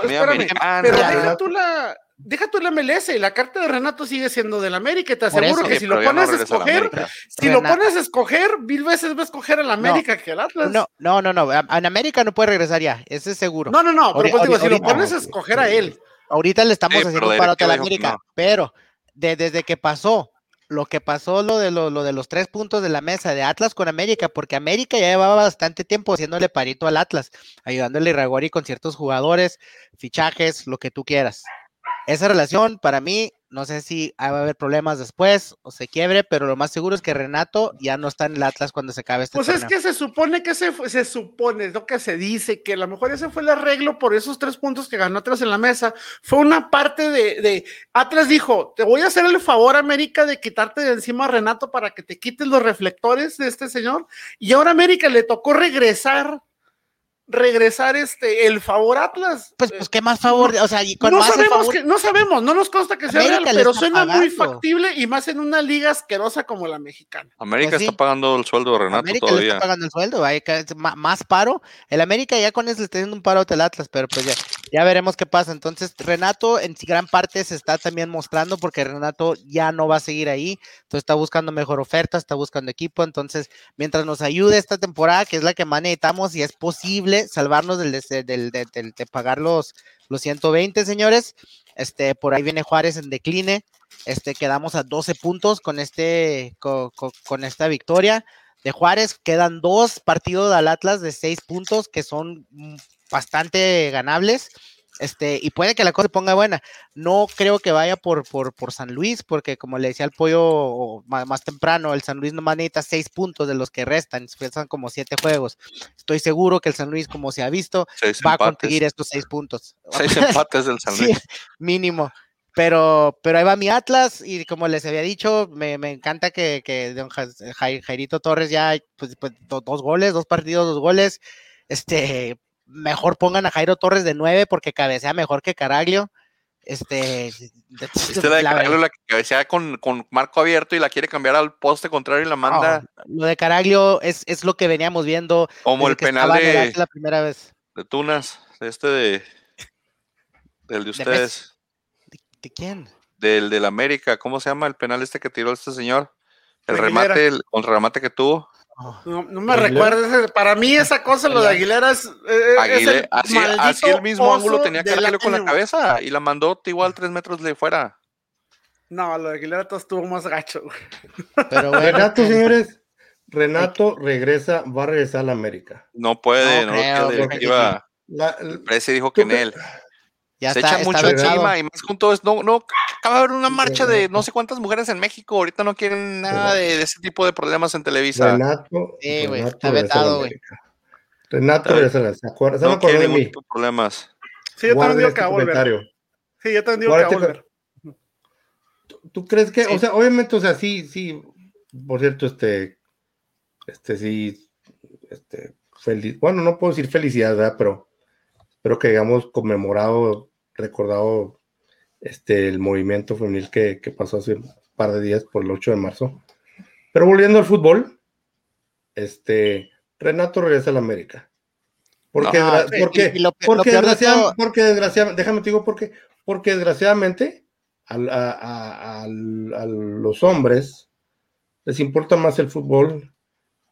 deja tú la, deja tú la MLS, la carta de Renato sigue siendo del América, te aseguro que si lo pones a escoger, si lo pones a escoger, mil veces va a escoger al América que al Atlas. No, no, no, no, en América no puede regresar ya, ese es seguro. No, no, no, pero pues digo, si lo pones a escoger a él. Ahorita le estamos haciendo un parote a la América, pero desde que pasó lo que pasó lo de, lo, de los tres puntos de la mesa de Atlas con América, porque América ya llevaba bastante tiempo haciéndole parito al Atlas, ayudándole a Iragori con ciertos jugadores, fichajes, lo que tú quieras. Esa relación para mí no sé si va a haber problemas después o se quiebre, pero lo más seguro es que Renato ya no está en el Atlas cuando se acabe este Pues es que se supone que se, se supone, es lo que se dice, que a lo mejor ese fue el arreglo por esos tres puntos que ganó Atlas en la mesa. Fue una parte de, de Atlas dijo, te voy a hacer el favor, América, de quitarte de encima a Renato para que te quites los reflectores de este señor. Y ahora América le tocó regresar regresar este el favor Atlas. Pues, pues qué más favor, o sea, y no sabemos que, no sabemos, no nos consta que sea real, pero suena muy factible y más en una liga asquerosa como la mexicana. América pues está pagando el sueldo de Renato América todavía. está pagando el sueldo, hay más paro. El América ya con eso le está haciendo un paro al Atlas, pero pues ya, ya veremos qué pasa. Entonces, Renato en gran parte se está también mostrando porque Renato ya no va a seguir ahí, entonces está buscando mejor oferta, está buscando equipo, entonces mientras nos ayude esta temporada, que es la que más necesitamos y es posible salvarnos del, del, de pagar los, los 120, señores. Este, por ahí viene Juárez en decline. Este, quedamos a 12 puntos con, este, con, esta victoria de Juárez. Quedan dos partidos al Atlas de 6 puntos que son bastante ganables. Este, y puede que la cosa se ponga buena. No creo que vaya por, por, por San Luis, porque como le decía al pollo más, temprano, el San Luis no necesita seis puntos de los que restan, son como siete juegos. Estoy seguro que el San Luis, como se ha visto, va a conseguir estos seis puntos. [laughs] Seis empates del San [laughs] Luis. mínimo. Pero, pero ahí va mi Atlas, y como les había dicho, me, encanta que, que don Jairito Torres ya, pues, pues dos goles, dos partidos, dos goles. Este, mejor pongan a Jairo Torres de 9 porque cabecea mejor que Caraglio. Este, ¿Viste [laughs] la de Caraglio la que cabecea con, con, marco abierto y la quiere cambiar al poste contrario y la manda? lo de Caraglio es, es, lo que veníamos viendo. Como el penal de, la primera vez. de Tunas, este de del de ustedes. ¿De, quién? Del del América, ¿cómo se llama el penal este que tiró este señor? El remate, el, el remate que tuvo. No, me recuerdes, para mí esa cosa, lo de Aguilera es. el así, así, el mismo ángulo tenía que darle con la cabeza y la mandó igual tres metros de fuera. No, lo de Aguilera todo estuvo más gacho. Pero Renato, señores, Renato regresa, va a regresar a la América. No puede, no, no iba, el precio dijo que en él. Ya se echa mucho encima y más con todo No, no, acaba de haber una marcha de no sé cuántas mujeres en México. Ahorita no quieren nada de, ese tipo de problemas en Televisa. Renato. Sí, güey, está vetado, güey. Renato ya se las acuerda. No quiere de problemas. Sí, yo también digo que va a volver. Sí, yo también digo que va a volver. ¿Tú crees que, o sea, obviamente, o sea, sí, sí, por cierto, este, este, sí, este, feliz, bueno, no puedo decir felicidad, ¿verdad? Pero espero que hayamos conmemorado, recordado este, el movimiento femenil que, pasó hace un par de días por el 8 de marzo. Pero volviendo al fútbol, este, Renato regresa a la América. Porque, porque, porque, desgraciadamente, déjame te digo porque, porque desgraciadamente a, a, los hombres les importa más el fútbol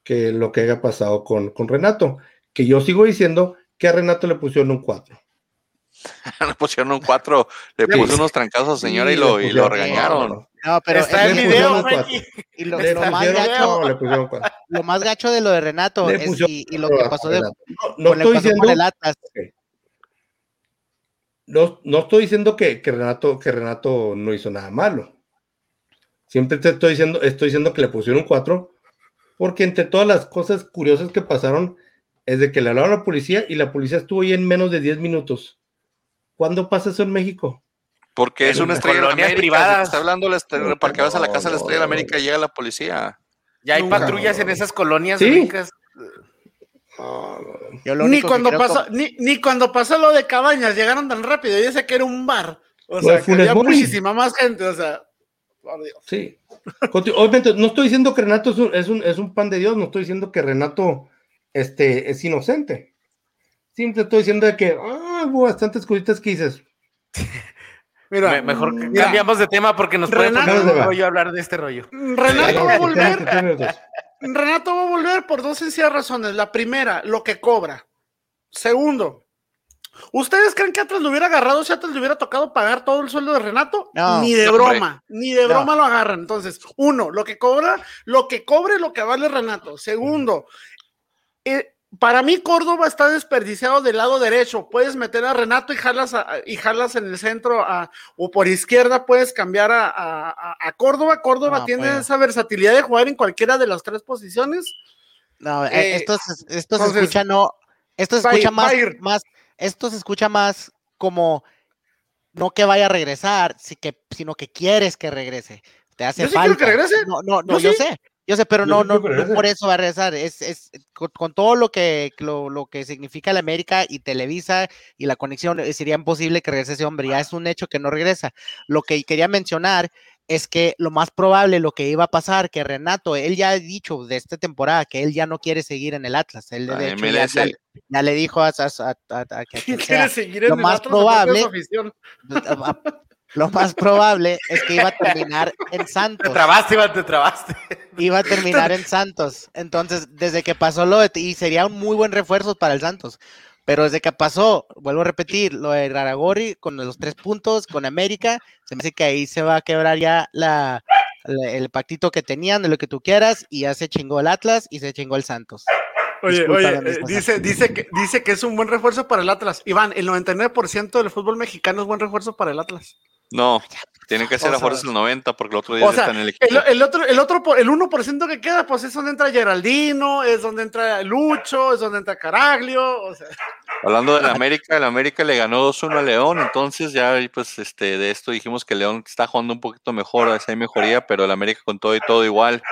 que lo que haya pasado con, con Renato, que yo sigo diciendo que a Renato le pusieron un 4. [laughs] le pusieron un 4, le puso unos trancazos a señora y lo, y lo regañaron. No, pero está el video, y lo, más gacho, lo más gacho de lo de Renato es, y, lo que pasó de, no, no estoy diciendo, el Atlas. No, no, estoy diciendo que, que, Renato, que Renato no hizo nada malo. Siempre te estoy diciendo, estoy diciendo que le pusieron un 4, porque entre todas las cosas curiosas que pasaron, es de que le hablaron a la policía y la policía estuvo ahí en menos de 10 minutos. ¿Cuándo pasa eso en México? Porque es una estrella de América. Privada. Está hablando la estrella, para que vas a la casa de la estrella de América y llega la policía. Ya hay patrullas en esas colonias ricas. ni cuando pasó, ni, ni, cuando pasó lo de cabañas, llegaron tan rápido. Yo sé que era un bar. O sea, que había muchísima más gente. O sea, por Dios. Sí. Obviamente, no estoy diciendo que Renato es un, es un, es un pan de Dios, no estoy diciendo que Renato este, es inocente. Simple estoy diciendo de que ah, hubo bastantes cositas que dices. [laughs] Mira, mejor cambiamos de tema porque nos puede poner un rollo hablar de este rollo. Renato va a volver. Renato va a volver por dos sencillas razones. La primera, lo que cobra. Segundo, ¿ustedes creen que Atlas lo hubiera agarrado si Atlas le hubiera tocado pagar todo el sueldo de Renato? ni de broma, ni de broma lo agarran. Entonces, uno, lo que cobra, lo que cobre, lo que vale Renato. Segundo, eh, para mí Córdoba está desperdiciado del lado derecho. Puedes meter a Renato y jalas, y jalas en el centro o por izquierda puedes cambiar a, Córdoba. Córdoba tiene pues. esa versatilidad de jugar en cualquiera de las tres posiciones. No, eh, eh, esto, esto se escucha no, esto se escucha más, más, esto se escucha más como no que vaya a regresar, sino que quieres que regrese. Te hace falta. que regrese. No, no, no, yo sé. Yo sé, pero no, no, por eso va a regresar. Es, es con, todo lo que, lo, que significa la América y Televisa y la conexión, sería imposible que regrese ese hombre. Ya es un hecho que no regresa. Lo que quería mencionar es que lo más probable, lo que iba a pasar, que Renato, él ya ha dicho de esta temporada que él ya no quiere seguir en el Atlas. Él de hecho, ya, le dijo a, que [laughs] quiere seguir en lo más probable [laughs] lo más probable es que iba a terminar en Santos. Te trabaste, Iván, te trabaste. Iba a terminar en Santos. Entonces, desde que pasó lo de, y sería un muy buen refuerzo para el Santos. Pero desde que pasó, vuelvo a repetir, lo de Raragorri con los tres puntos, con América, se me hace que ahí se va a quebrar ya la, el pactito que tenían, de lo que tú quieras, y ya se chingó el Atlas y se chingó el Santos. Oye, oye, eh, dice, dice, que, dice que es un buen refuerzo para el Atlas. Iván, el 99% del fútbol mexicano es buen refuerzo para el Atlas. No, tiene que ser a fuerza el 90 porque el otro día está en el equipo. El, otro, el otro, el 1% que queda, pues es donde entra Geraldino, es donde entra Lucho, es donde entra Caraglio. Hablando de la [laughs] América, el América le ganó 2-1 a León, entonces ya pues este de esto dijimos que León está jugando un poquito mejor, hay mejoría, pero el América con todo y todo igual.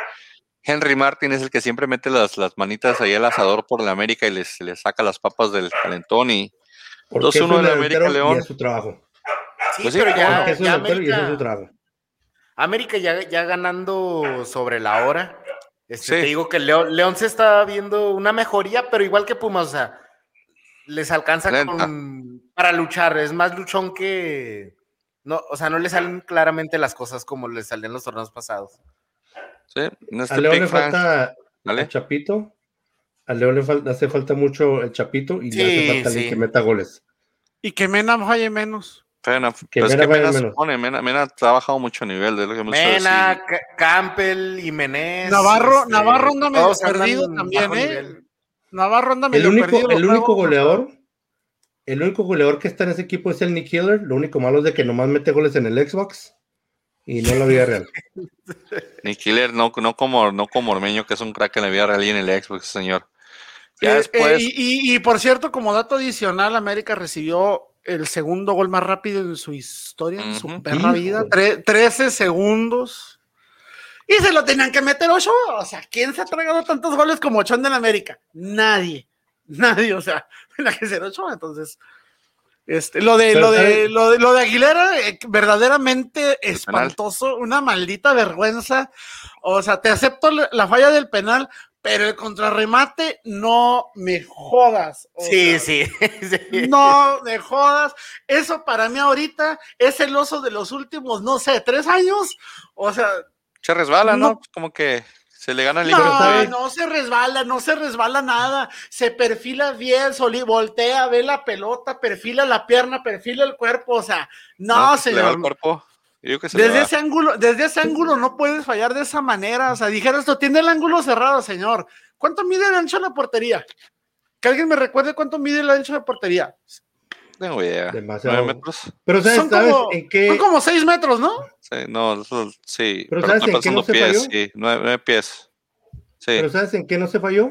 Henry Martin es el que siempre mete las, las manitas ahí al asador por la América y les, les saca las papas del calentón y 2-1 en América León. es su trabajo. Sí, pues pero ya, América, América ya, ya ganando sobre la hora. Este, Te digo que León, León se está viendo una mejoría, pero igual que Pumas, o sea, les alcanza para luchar. Es más luchón que. No, o sea, no le salen claramente las cosas como le salían los torneos pasados. Sí, a León le falta el Chapito. A León le hace falta mucho el Chapito y le hace falta alguien que meta goles. Y que Mena falle menos. Mena, que pues Mena, Mena, menos. Pone, Mena, Mena, ha bajado mucho nivel de lo que Mena, Campbell y Menés. Navarro, este, Navarro anda medio perdido también, ¿eh? Navarro anda medio el único, perdido. El único goleador, el único goleador que está en ese equipo es el Nick Killer. Lo único malo es de que nomás mete goles en el Xbox y no en la vida real. [laughs] Nick Killer no, no, como, no como Ormeño, que es un crack en la vida real y en el Xbox, señor. Ya eh, después... Eh, y, y, por cierto, como dato adicional, América recibió el segundo gol más rápido en su historia, en su perra vida. 13 segundos. Y se lo tenían que meter ocho. O sea, ¿quién se ha tragado tantos goles como Ochón en América? Nadie. Nadie. O sea, [laughs] la que ser ocho. Entonces, este, lo de, lo de, lo de, lo de Aguilera, eh, verdaderamente espantoso, una maldita vergüenza. O sea, te acepto la falla del penal, pero el contrarremate no me jodas. Sí, [laughs] sí, No me jodas. Eso para mí ahorita es el oso de los últimos, no sé, tres años. O sea. Se resbala, ¿no? Como que se le gana el libro. No, no se resbala, no se resbala nada. Se perfila bien, Solí, voltea, ve la pelota, perfila la pierna, perfila el cuerpo. O sea, no, se le va el cuerpo desde ese ángulo, desde ese ángulo no puedes fallar de esa manera. O sea, dijeras esto, tiene el ángulo cerrado, señor. ¿Cuánto mide el ancho de la portería? Que alguien me recuerde cuánto mide el ancho de la portería. Tengo idea. Demasiado. metros. Pero ¿sabes, son, como, en qué? son como seis metros, ¿no? Sí, no, sí. Pero, ¿sabes en qué no se pies, falló? Sí, nueve, pies. Sí. Pero ¿sabes en qué no se falló?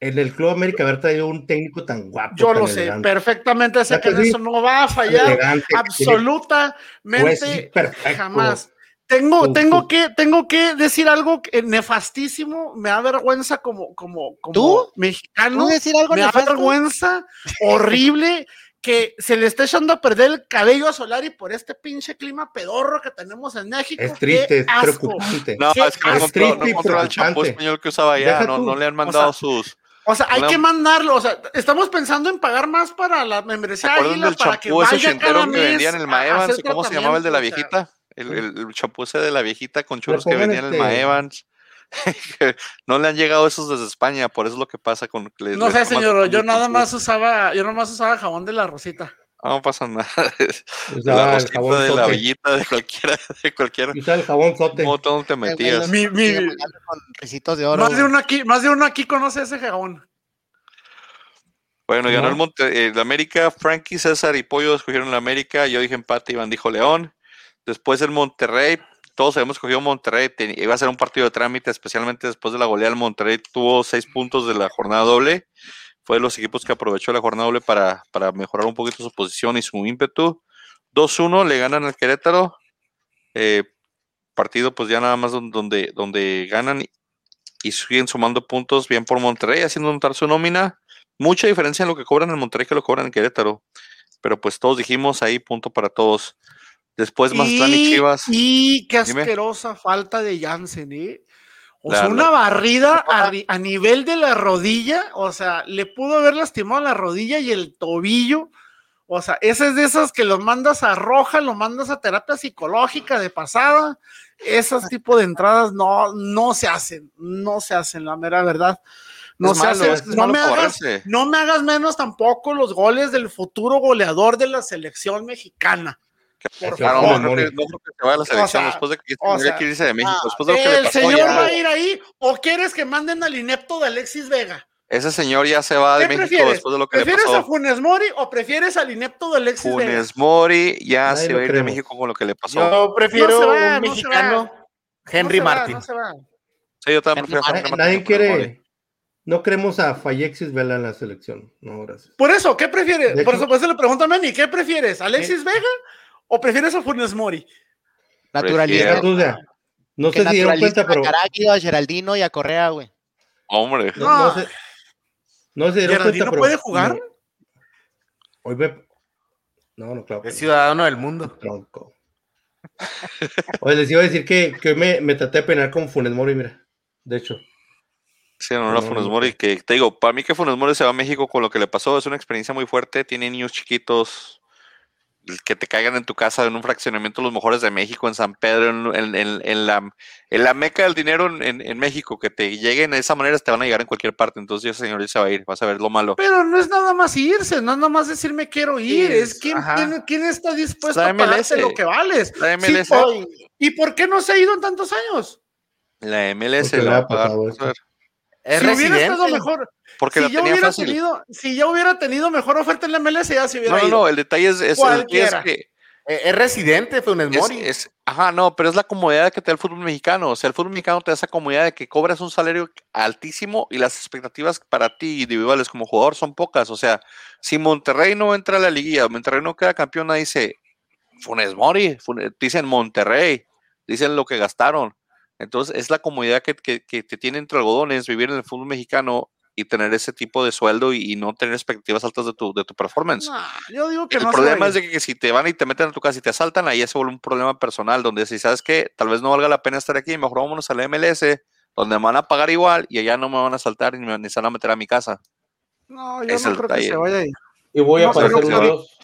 en el Club América haber traído un técnico tan guapo. Yo lo sé, perfectamente sé que eso no va a fallar absolutamente jamás. Tengo, tengo, que, tengo que decir algo nefastísimo, me da vergüenza como, como, como ¿Tú? mexicano. decir algo me da vergüenza [laughs] horrible que se le esté echando a perder el cabello a Solari por este pinche clima pedorro que tenemos en México. Es triste, es preocupante. No, es que no, triste no, el champú español que usaba allá, no, no, le han mandado sus o sea, hay que mandarlo. O sea, estamos pensando en pagar más para la membresía Águila para que vaya cada mes que vendían el Maevans? ¿Cómo se llamaba el de la viejita? El, el, champú ese de la viejita con churros que vendían en el este Maevans. [laughs] no le han llegado esos desde España, por eso es lo que pasa con. no sé, señor, yo nada más usaba, yo nada más usaba jabón de la rosita. No, pasa nada. [laughs] la rosita de la vellita de cualquiera, [laughs] de cualquiera. Usa el jabón sote. ¿Cómo te metías? Mi, mi, de oro. Más de uno aquí, más de uno aquí conoce ese jabón. Bueno, ganó el, Monte, el América, Frankie, César y Pollo escogieron el América, yo dije empate, Iván dijo León. Después el Monterrey, todos habíamos escogido Monterrey, iba a ser un partido de trámite, especialmente después de la goleada. El Monterrey tuvo seis puntos de la jornada doble fue de los equipos que aprovechó la jornada doble para, para mejorar un poquito su posición y su ímpetu. 2-1 le ganan al Querétaro. Eh, partido pues ya nada más donde, donde ganan y siguen sumando puntos bien por Monterrey, haciendo notar su nómina. Mucha diferencia en lo que cobran en Monterrey que lo cobran en Querétaro. Pero pues todos dijimos ahí punto para todos. Después más y, y Chivas. Y qué asquerosa falta de Jansen, ¿eh? O sea, una barrida [laughs] a, nivel de la rodilla, o sea, le pudo haber lastimado la rodilla y el tobillo. O sea, ese es de esas que lo mandas a roja, lo mandas a terapia psicológica de pasada. Esos [laughs] tipos de entradas no, no se hacen, no se hacen, la mera verdad. No, se hacen. no, me hagas, no me hagas menos tampoco los goles del futuro goleador de la selección mexicana. Claro, no, creo que, no creo que se vaya a la selección después de que tendría que irse de México. Después de lo que ¿El le pasó señor ya, va a ir ahí o quieres que manden al inepto de Alexis Vega? Ese señor ya se va de México prefieres? después de lo que le ¿Prefieres pasó. a Funes Mori o prefieres al inepto de Alexis Funes Vega? Mori ya Nadie se va a ir de México con lo que le pasó. Yo prefiero no va, un mexicano, Henry Martin. no se va. Sí, yo también prefiero a Henry Martin. Nadie quiere. No queremos a Fallexis Vela en la selección. No, gracias. Por eso, ¿qué prefieres? Por eso, le pregunto a Manny, ¿qué prefieres? ¿Alexis Vega ¿O prefieres a Funes Mori? Naturalidad. No sé si dieron cuenta, pero. A a Geraldino y a Correa, güey. Hombre. No, no, sé, no sé si dieron cuenta, pero. puede jugar? hoy ve. No, no, claro. Es ciudadano del mundo. Tronco. Oye, les iba a decir que, que hoy me, me traté de penar con Funes Mori, mira. De hecho. Sí, no, no, Funes Mori, que te digo, para mí que Funes Mori se va a México con lo que le pasó, es una experiencia muy fuerte, tiene niños chiquitos, que te caigan en tu casa en un fraccionamiento los mejores de México, en San Pedro, en, en, en, la, en la meca del dinero en, México, que te lleguen de esa manera, te van a llegar en cualquier parte. Entonces, ese señor se va a ir, vas a ver lo malo. Pero no es nada más irse, no es nada más decirme quiero ir, es, quién, quién, está dispuesto a pagarte lo que vales. La MLS. ¿Y por qué no se ha ido en tantos años? La MLS lo va a pagar. Si hubiera estado mejor, porque si yo hubiera Tenido, si yo hubiera tenido mejor oferta en la MLS, ya se hubiera No, no, no, el detalle es, es, que eh, es residente, Funes Mori. Es, ajá, no, pero es la comodidad que te da el fútbol mexicano. O sea, el fútbol mexicano te da esa comodidad de que cobras un salario altísimo y las expectativas para ti individuales como jugador son pocas. O sea, si Monterrey no entra a la liguilla, Monterrey no queda campeón, dice Funes Mori, dicen Monterrey, dicen lo que gastaron. Entonces, es la comodidad que, que, que te tiene entre algodones vivir en el fútbol mexicano y tener ese tipo de sueldo y, no tener expectativas altas de tu, de tu performance. yo digo que el problema es de que, si te van y te meten a tu casa y te asaltan, ahí se vuelve un problema personal, donde si sabes que tal vez no valga la pena estar aquí, mejor vámonos al MLS, donde me van a pagar igual y allá no me van a asaltar ni me se van a meter a mi casa. No, yo no creo que se vaya ahí. Y voy a aparecer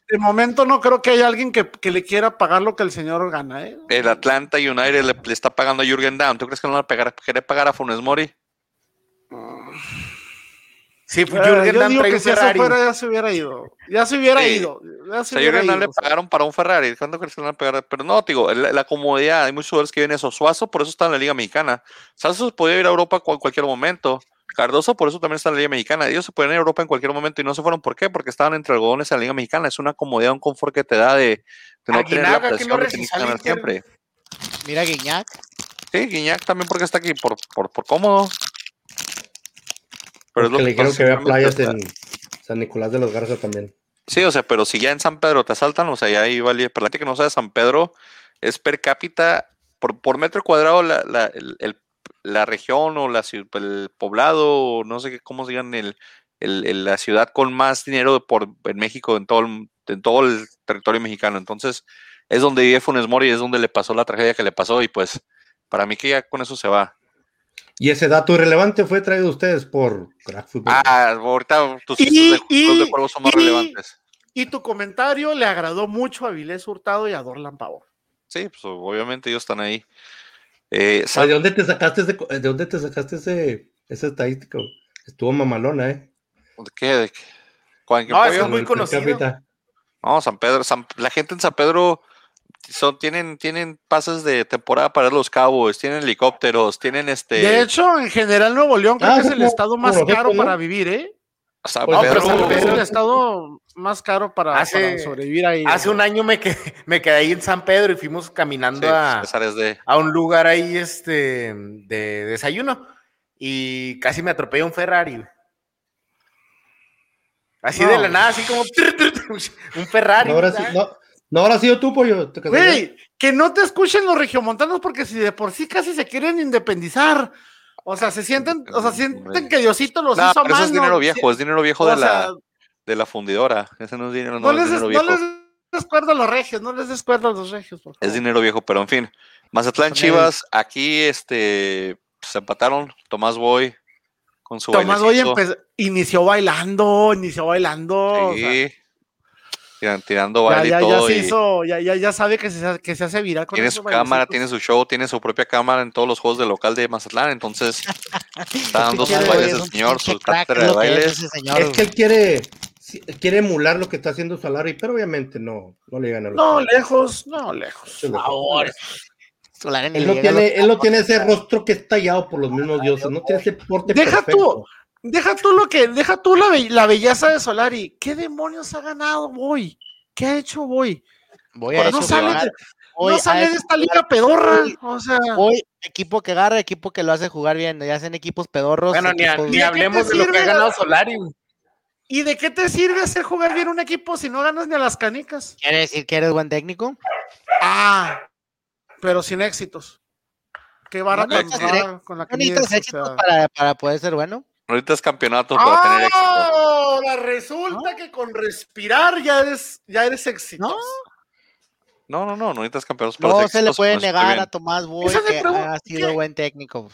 De momento no creo que haya alguien que, le quiera pagar lo que el señor gana. ¿eh? El Atlanta United le, le, está pagando a Jürgen Damm. ¿Tú crees que no le va a pagar, quiere pagar a Funes Mori? Sí, pues Jürgen Damm que si eso fuera ya se hubiera ido. Ya se hubiera ido. Ya se o sea, Jürgen Damm le pagaron para un Ferrari. ¿Cuándo crees que le van a pagar? Pero no, digo, la, la, comodidad. Hay muchos jugadores que vienen eso. Suazo, por eso está en la Liga Mexicana. Suazo podía ir a Europa en cualquier momento. Cardoso, por eso también está en la Liga Mexicana. Ellos se pueden ir a Europa en cualquier momento y no se fueron. ¿Por qué? Porque estaban entre algodones en la Liga Mexicana. Es una comodidad, un confort que te da de, de no tener la presión que ganar siempre. Mira Guiñac. Sí, Guiñac también porque está aquí por, por, por cómodo. Pero es lo que le dijeron que había playas en San Nicolás de los Garza también. Sí, o sea, pero si ya en San Pedro te asaltan, o sea, ya ahí vale. Pero la gente que no sabe, San Pedro es per cápita, por, por metro cuadrado, la, la, el, la región o la, el poblado, o no sé qué, cómo se llaman, el, el, la ciudad con más dinero por, en México, en todo, el, en todo el territorio mexicano. Entonces, es donde vive Funes Mori, es donde le pasó la tragedia que le pasó, y pues, para mí que ya con eso se va. Y ese dato irrelevante fue traído a ustedes por Crack Football. Ah, ahorita tus y, de, de juego son más relevantes. Y tu comentario le agradó mucho a Vilés Hurtado y a Dorlan Pavor. Sí, pues obviamente ellos están ahí. Eh, ¿De dónde te sacaste ese, de dónde te sacaste ese, ese estadístico? Estuvo mamalona, ¿eh? ¿De qué? ¿De qué? no, es muy conocido. No, San Pedro, la gente en San Pedro son, tienen, tienen pases de temporada para los cabos, tienen helicópteros, tienen este. De hecho, en general Nuevo León creo ah, que es el estado más caro para vivir, ¿eh? San Pedro, es el estado más caro para, sobrevivir ahí. Hace un año me [laughs] quedé, me quedé ahí en San Pedro y fuimos caminando a, de... a un lugar ahí este, de desayuno y casi me atropella un Ferrari. Así de la nada, así como un Ferrari. Ahora sí, no, no habrá sido tú, pollo. Güey, que no te escuchen los regiomontanos porque si de por sí casi se quieren independizar. O sea, se sienten, o sea, sienten que Diosito los hizo pero Eso es dinero viejo, es dinero viejo de la, de la fundidora. Ese no es dinero, no, es dinero viejo. No les descuerdo a los regios, no les descuerdo a los regios, por Es dinero viejo, pero en fin. Mazatlán Chivas, aquí este se empataron. Tomás Boy con su Tomás Boy inició bailando, inició bailando. Sí tirando baile ya, y todo. Ya, se hizo, ya, ya, ya, sabe que se, que se hace viral con Tiene su cámara, tiene su show, tiene su propia cámara en todos los juegos de local de Mazatlán, entonces [laughs] está dando sus bailes el señor, su cátedra de bailes. Es, que él quiere, quiere emular lo que está haciendo Solari, pero obviamente no, no le gana. No, lejos, no, lejos. Él no, tiene, él no tiene ese rostro que es tallado por los mismos dioses, no tiene ese porte Deja tú, Deja tú lo que, deja tú la, la belleza de Solari. ¿Qué demonios ha ganado Boy? ¿Qué ha hecho Boy? Voy a no sale, no sale de esta liga pedorra. o sea, Boy, equipo que agarra, equipo que lo hace jugar bien. Ya hacen equipos pedorros. Bueno, ni, hablemos de lo que ha ganado Solari. ¿Y de qué te sirve hacer jugar bien un equipo si no ganas ni a las canicas? ¿Quiere decir que eres buen técnico? Ah, pero sin éxitos. qué barra con la que para, para poder ser bueno. Ahorita es campeonato para tener éxito. Ahora resulta que con respirar ya eres, ya eres exitoso. No, no, no, no necesitas campeonatos para No se le puede negar a Tomás Boy que ha sido buen técnico.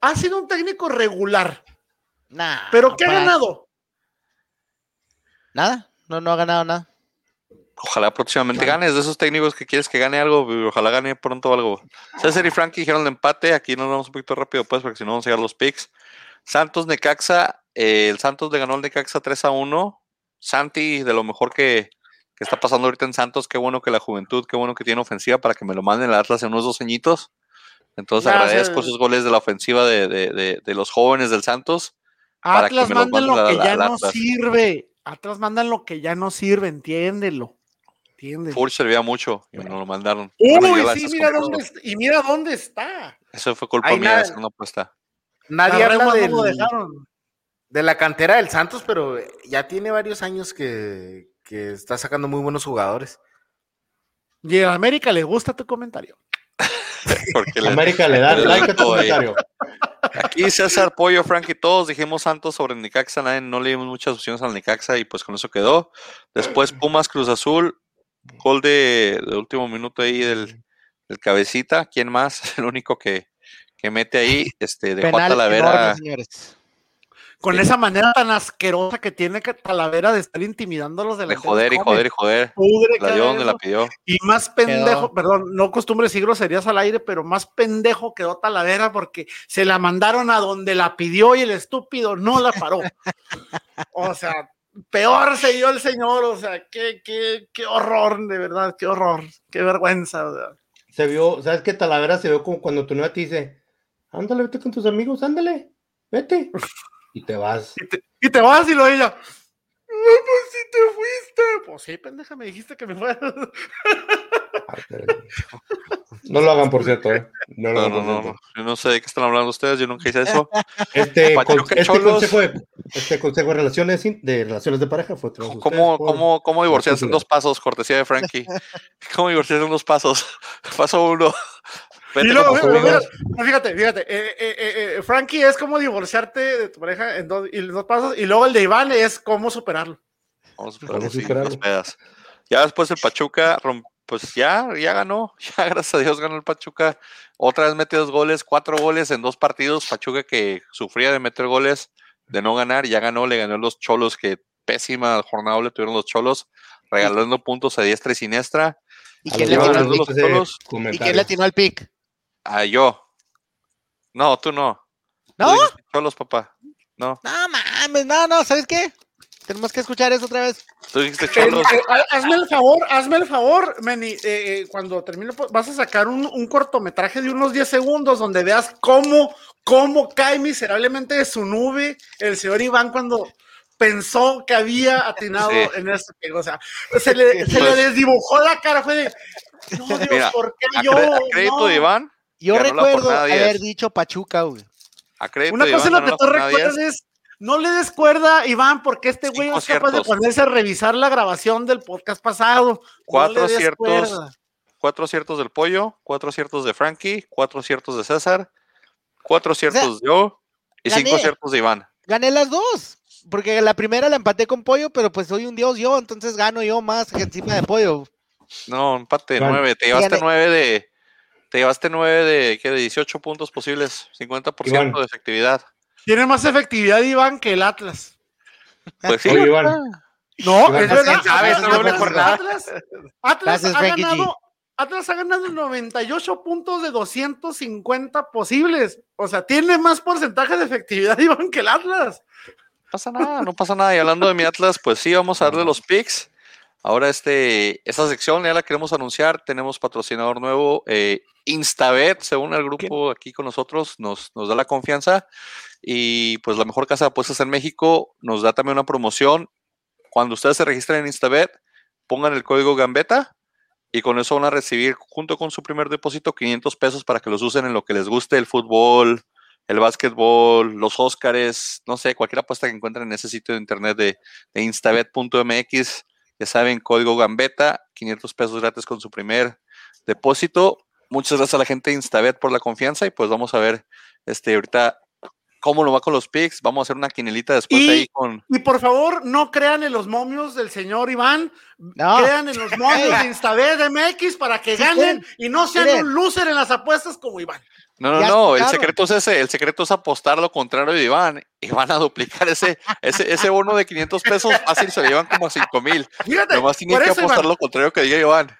Ha sido un técnico regular. Nah, ¿Pero qué ha ganado? Nada, no, no ha ganado nada. Ojalá próximamente ganes de esos técnicos que quieres que gane algo, ojalá gane pronto algo. César y Frankie dijeron el empate, aquí nos vamos un poquito rápido pues, porque si no vamos a llegar los picks. Santos Necaxa, eh, el Santos le ganó al Necaxa 3 a 1. Santi, de lo mejor que, está pasando ahorita en Santos, qué bueno que la juventud, qué bueno que tiene ofensiva para que me lo manden al Atlas en unos dos añitos. Entonces agradezco esos goles de la ofensiva de, los jóvenes del Santos. Atlas mandan lo que ya no sirve. Atlas mandan lo que ya no sirve, entiéndelo. Furch servía mucho y no lo mandaron. Uy, sí, mira dónde está, y mira dónde está. Eso fue culpa mía, esa no apuesta. Nadie habla de la cantera del Santos, pero ya tiene varios años que, está sacando muy buenos jugadores. Y a América le gusta tu comentario. [laughs] Porque América le da [laughs] like a tu comentario. Aquí César Pollo, Frank y todos dijimos Santos sobre Nicaxa, no le dimos muchas opciones al Nicaxa y pues con eso quedó. Después Pumas Cruz Azul, gol de, último minuto ahí del, cabecita. ¿Quién más? [laughs] El único que, mete ahí, este, dejó a Talavera. Con esa manera tan asquerosa que tiene Talavera de estar intimidando a los de joder y joder y joder. la dio donde la pidió. Y más pendejo, perdón, no costumbre decir groserías al aire, pero más pendejo quedó Talavera porque se la mandaron a donde la pidió y el estúpido no la paró. [laughs] o sea, peor se dio el señor, o sea, qué, qué, qué horror, de verdad, qué horror, qué vergüenza. Se vio, ¿sabes qué? Talavera se vio como cuando tu nueva te dice, ándale, vete con tus amigos, ándale, vete. [laughs] Y te vas. Y te, vas y lo ella, no, pues si te fuiste. Pues sí, pendeja, me dijiste que me fueras. No lo hagan, por cierto, ¿eh? No, no, no, no, Yo no sé de qué están hablando ustedes, yo nunca hice eso. Este, este consejo, de, este consejo de relaciones de relaciones de pareja fue ¿Cómo, cómo, cómo divorciarse en dos pasos? Cortesía de Frankie. [laughs] ¿Cómo divorciarse en dos pasos? [laughs] Paso uno. Y luego, fíjate, fíjate, eh, eh, eh, Frankie es como divorciarte de tu pareja en dos, y dos pasos, y luego el de Iván es cómo superarlo. Vamos a superarlo, sí, superarlo? Ya después el Pachuca pues ya, ya ganó, [laughs] ya gracias a Dios ganó el Pachuca. Otra vez mete dos goles, cuatro goles en dos partidos. Pachuca que sufría de meter goles, de no ganar, ya ganó, le ganó los cholos, que pésima jornada le tuvieron los cholos, regalando puntos a diestra y siniestra. ¿Y quién le tiró los cholos? ¿Y quién le tiró el pick? A yo. No, tú no. ¿No? cholos, papá. No. No mames, no, no, ¿sabes qué? Tenemos que escuchar eso otra vez. Eh, eh, hazme el favor, hazme el favor, Meni, eh, cuando termine, pues, vas a sacar un, cortometraje de unos 10 segundos donde veas cómo, cómo cae miserablemente de su nube el señor Iván cuando pensó que había atinado en esto. O sea, se le, [laughs] se le pues desdibujó la cara, fue de, no, Dios, ¿por qué yo? A crédito de Iván. Yo recuerdo haber dicho Pachuca, güey. Una cosa en lo que tú recuerdas es no le des cuerda, Iván, porque este güey es capaz de ponerse a revisar la grabación del podcast pasado. Cuatro ciertos, cuatro ciertos del pollo, cuatro ciertos de Frankie, cuatro ciertos de César, cuatro ciertos de yo y cinco ciertos de Iván. Gané las dos, porque la primera la empaté con pollo, pero pues soy un dios yo, entonces gano yo más que encima de pollo. No, empate nueve, te llevaste nueve de, te llevaste nueve de, ¿qué? de 18 puntos posibles, 50% de efectividad. Tiene más efectividad Iván que el Atlas. Pues sí, Iván. No, es verdad. Atlas, Atlas, ha ganado, Atlas ha ganado 98 puntos de 250 posibles. O sea, tiene más porcentaje de efectividad [laughs] Iván que el Atlas. No pasa nada, no pasa nada. Y hablando de mi Atlas, pues sí, vamos a darle los picks. Ahora este, esta sección ya la queremos anunciar. Tenemos patrocinador nuevo, eh, Instabet, según el grupo aquí con nosotros, nos, nos da la confianza. Y pues la mejor casa de apuestas en México nos da también una promoción. Cuando ustedes se registren en Instabet, pongan el código Gambeta y con eso van a recibir junto con su primer depósito 500 pesos para que los usen en lo que les guste, el fútbol, el básquetbol, los Óscares, no sé, cualquier apuesta que encuentren en ese sitio de internet de, de instabet.mx ya saben, código Gambeta, 500 pesos gratis con su primer depósito. Muchas gracias a la gente de Instabet por la confianza y pues vamos a ver este ahorita cómo lo va con los picks. Vamos a hacer una quinelita después Y- ahí con. Y por favor, no crean en los momios del señor Iván, No. crean en los momios de Instabet MX para que Sí, ganen y no sean un loser en las apuestas como Iván. No, no, Ya no, el secreto es ese, el secreto es apostar lo contrario de Iván y van a duplicar ese, ese, ese bono de 500 pesos fácil, se lo llevan como a 5 mil. Nomás tienen que apostar Iván, lo contrario que diga Iván.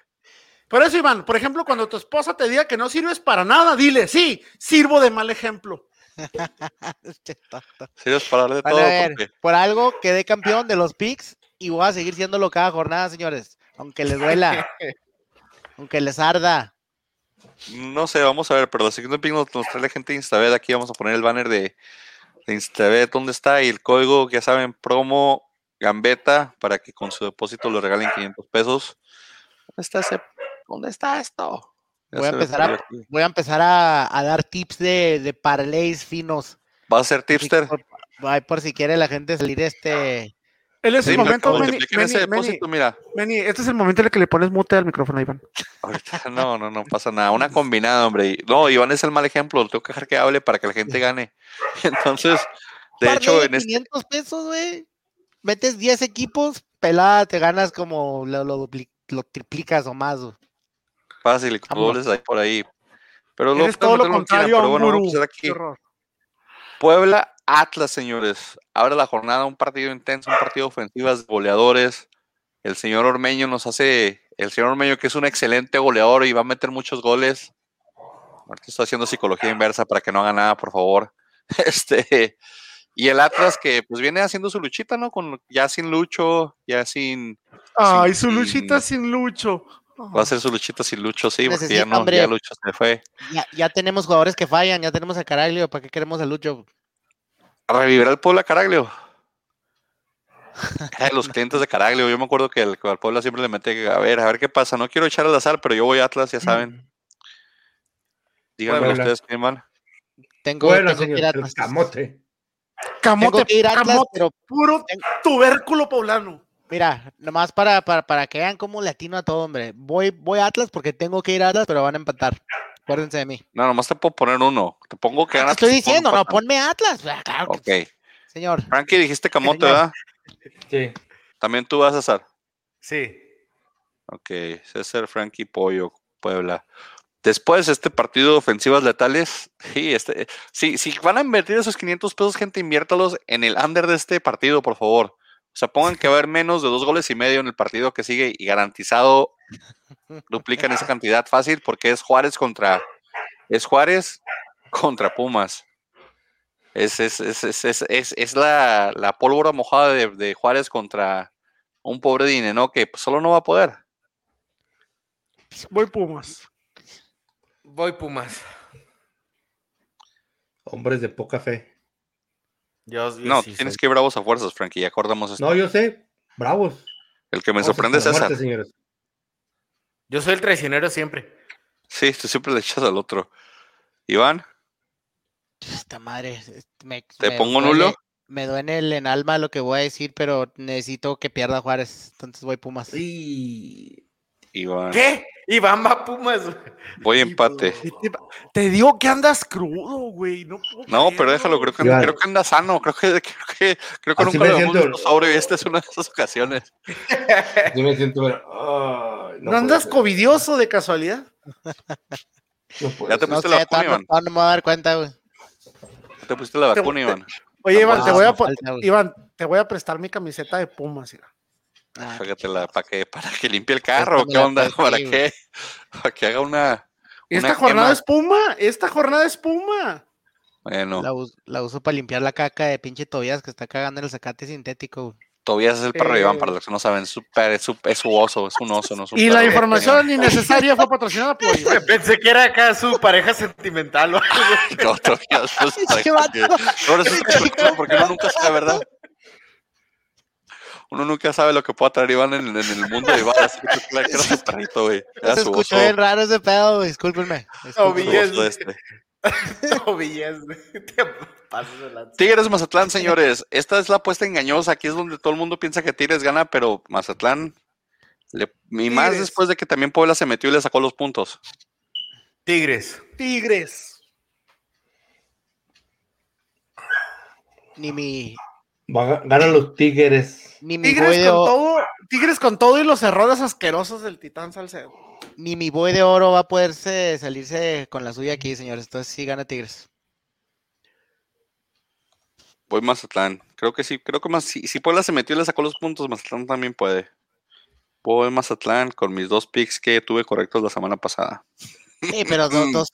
Por eso, Iván, por ejemplo, cuando tu esposa te diga que no sirves para nada, dile, sí, sirvo de mal ejemplo. [laughs] Serios para hablar de Van todo. a ver, porque- por algo quedé campeón de los picks y voy a seguir siéndolo cada jornada, señores. Aunque les duela. [laughs] aunque les arda. No sé, vamos a ver, pero la siguiente pick nos, nos trae la gente de Instabet. Aquí vamos a poner el banner de, de Instabet, ¿dónde está? Y el código, ya saben, promo Gambeta para que con su depósito le regalen 500 pesos. ¿Dónde está ese? ¿Dónde está esto? Ya Voy a empezar a-. Voy a empezar a, a dar tips de, de parlays finos. ¿Va a ser tipster? Por, ay, por si quiere la gente salir este. Él es Sí, el momento, multipliquen ese depósito, mira. Meni, este es el momento en el que le pones mute al micrófono a Iván. [laughs] Ahorita no, no, no pasa nada. Una combinada, hombre. No, Iván es el mal ejemplo. Lo tengo que dejar que hable para que la gente gane. [laughs] Entonces, de hecho, de en este. 500 pesos, güey. Metes 10 equipos, pelada, te ganas como lo, lo, lo triplicas o más. güey. Fácil, y con Vámonos. goles ahí por ahí. Pero lo todo lo contrario a pero un bueno, vamos a gurú. hacer aquí. Puebla Atlas, señores. Abre la jornada, un partido intenso, un partido de ofensivas, goleadores. El señor Ormeño nos hace, el señor Ormeño que es un excelente goleador y va a meter muchos goles. Ahorita estoy haciendo psicología inversa para que no haga nada, por favor. [laughs] Este, y el Atlas que pues viene haciendo su luchita, ¿no? Con ya sin Lucho, ya sin Ay, sin- su luchita sin Lucho. Va a hacer su luchita sin Lucho, sí, porque ya no, hombre. ya Lucho se fue. Ya, ya tenemos jugadores que fallan, ya tenemos a Caraglio, ¿para qué queremos a Lucho? Revivirá el Puebla Caraglio. Los clientes de Caraglio, yo me acuerdo que el, al Puebla siempre le mete, a ver, a ver qué pasa. No quiero echar al azar, pero yo voy a Atlas, ya saben. Díganme Puebla. ustedes quién van. Tengo, Bueno, tengo que señor, ir a el Atlas. camote. Camote, Tengo que ir a Atlas, camote, pero puro tubérculo poblano. Mira, nomás para, para, para que vean cómo le atino a todo, hombre. Voy, voy a Atlas porque tengo que ir a Atlas, pero van a empatar. Acuérdense de mí. No, nomás te puedo poner uno. Te pongo que Te ganas. estoy diciendo, no, ponme Atlas. Ah, Claro que- Ok. Señor. Frankie, dijiste Camote. ¿verdad? Sí. También tú vas a César. Sí. Ok, César, Frankie, Pollo, Puebla. Después de este partido de ofensivas letales, sí, este, sí, si van a invertir esos 500 pesos, gente, inviértalos en el under de este partido, por favor. O sea, pongan que va a haber menos de dos goles y medio en el partido que sigue y garantizado duplican esa cantidad fácil porque es Juárez contra es Juárez contra Pumas. Es, es, es, es, es, es- es la, la pólvora mojada de, de Juárez contra un pobre Dine, ¿no? Que pues, solo no va a poder. Voy Pumas. Voy Pumas. Hombres de poca fe. Yo, yo No, sí tienes soy- que ir bravos a fuerzas, Frankie, ya acordamos esto. No, yo sé. Bravos. El que me Vamos sorprende es César. muerte. Yo soy el traicionero siempre. Sí, tú siempre le echas al otro. Iván, Esta madre. Me, ¿Te me pongo duele- nulo? Me duele el en alma lo que voy a decir, pero necesito que pierda Juárez. Entonces voy Pumas. Sí. Iván. ¿Qué? Iván va a Pumas. Voy empate. ¿Qué te, te digo que andas crudo, güey. No, puedo No, pero déjalo, creo que, Iván. creo que anda sano, creo que, creo que, creo que nunca lo hemos sobrio y esta es una de esas ocasiones. [laughs] Yo me siento. ay, ¿No, andas ser. covidioso de casualidad? No Ya te. No pusiste la vacuna, Iván. no me voy a dar cuenta, güey. Te pusiste la vacuna, Iván. Oye, Iván, te voy a. Iván, te voy prestar mi camiseta de Pumas. mira. Ah, para que, para que limpie el carro, ¿qué onda? [laughs] ¿Para qué? Para que haga una. Esta una jornada quema. es Puma. Esta jornada es Puma. Bueno, la, us- la uso para limpiar la caca de pinche Tobías que está cagando en el zacate sintético. güey. Tobías es el perro de Iván, Eh. para los que no saben. Es, su, per- es, su, es su oso, es un oso, no es un Y la información innecesaria fue [laughs] patrocinada por [laughs] Iván. Pensé que era acá su pareja sentimental. o algo. No, Tobías, pues, vato. que- Ahora eso es complicado, porque uno nunca sabe, ¿verdad? Uno nunca sabe lo que pueda traer Iván en, en el mundo de Iván, así que tú era su perrito, güey. Se escuchó bien raro ese pedo, güey. Discúlpenme. este. [laughs] Tobillas, güey. [laughs] Te pasas de lanza. Tigres Mazatlán, señores. Esta es la apuesta engañosa. Aquí es donde todo el mundo piensa que Tigres gana, pero Mazatlán. le- y más Tigres. después de que también Puebla se metió y le sacó los puntos. Tigres. Tigres. Ni mi. Ganan los Tigres. Ni mi Tigres con, todo, Tigres con todo y los errores asquerosos del Titán Salcedo. Ni mi buey de oro va a poderse salirse con la suya aquí, señores. Entonces sí gana Tigres. Voy Mazatlán. Creo que sí. Creo que más. Si, si Puebla se metió y le sacó los puntos, Mazatlán también puede. Voy Mazatlán con mis dos picks que tuve correctos la semana pasada. Sí, pero [clears throat] dos,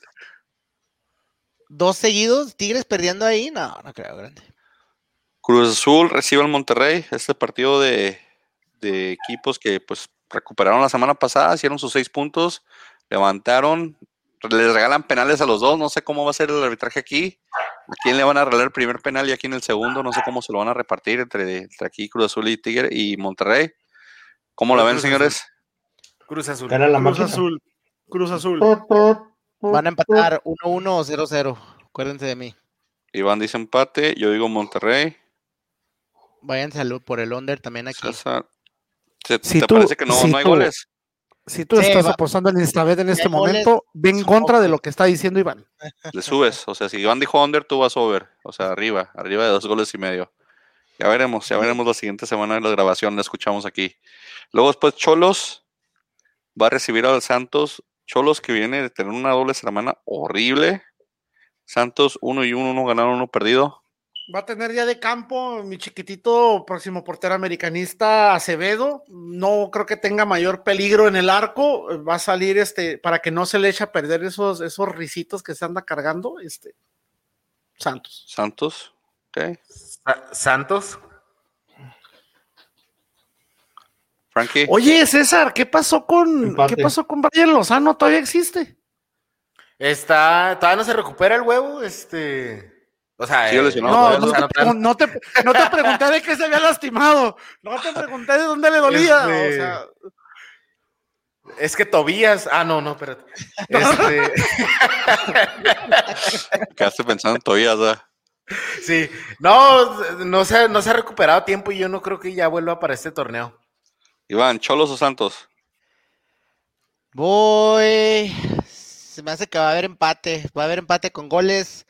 dos seguidos, Tigres perdiendo ahí, no, no creo, grande. Cruz Azul recibe al Monterrey, este partido de, equipos que pues recuperaron la semana pasada, hicieron sus seis puntos, levantaron, les regalan penales a los dos, no sé cómo va a ser el arbitraje aquí, a quién le van a regalar el primer penal y a quién el segundo, no sé cómo se lo van a repartir entre, aquí Cruz Azul y Tigre y Monterrey. ¿Cómo la ven, señores? Cruz Azul. Cruz Azul. Cruz Azul. Van a empatar 1-1 o 0-0. Acuérdense de mí. Iván dice empate, yo digo Monterrey. Váyanse por el under también aquí. ¿Te, parece que no, hay goles? Si tú estás apostando en Instabet en este momento, ven en contra de lo que está diciendo Iván. Le subes, o sea, si Iván dijo under, tú vas over, o sea, arriba, arriba de dos goles y medio. Ya veremos, ya veremos la siguiente semana de la grabación, la escuchamos aquí. Luego después Cholos va a recibir al Santos. Cholos que viene de tener una doble semana horrible. Santos uno y uno, uno ganaron, uno perdido. Va a tener día de campo mi chiquitito próximo portero americanista Acevedo. No creo que tenga mayor peligro en el arco. Va a salir este para que no se le eche a perder esos, esos risitos que se anda cargando. Este Santos. Santos. Ok. Santos. Frankie. Oye, César, ¿qué pasó con qué pasó con Brian Lozano? ¿Todavía existe? Está, todavía no se recupera el huevo, este. O sea, eh, no, no, te, no, te, pregunté de qué se había lastimado, no te pregunté de dónde le dolía. O este, sea... Es que Tobías. Ah, no, no, espérate. Este... [laughs] Quedaste pensando en Tobías, ¿verdad? Sí, no, no se, no se ha recuperado tiempo y yo no creo que ya vuelva para este torneo. Iván, ¿Cholos o Santos? Voy. Se me hace que va a haber empate. Va a haber empate con goles.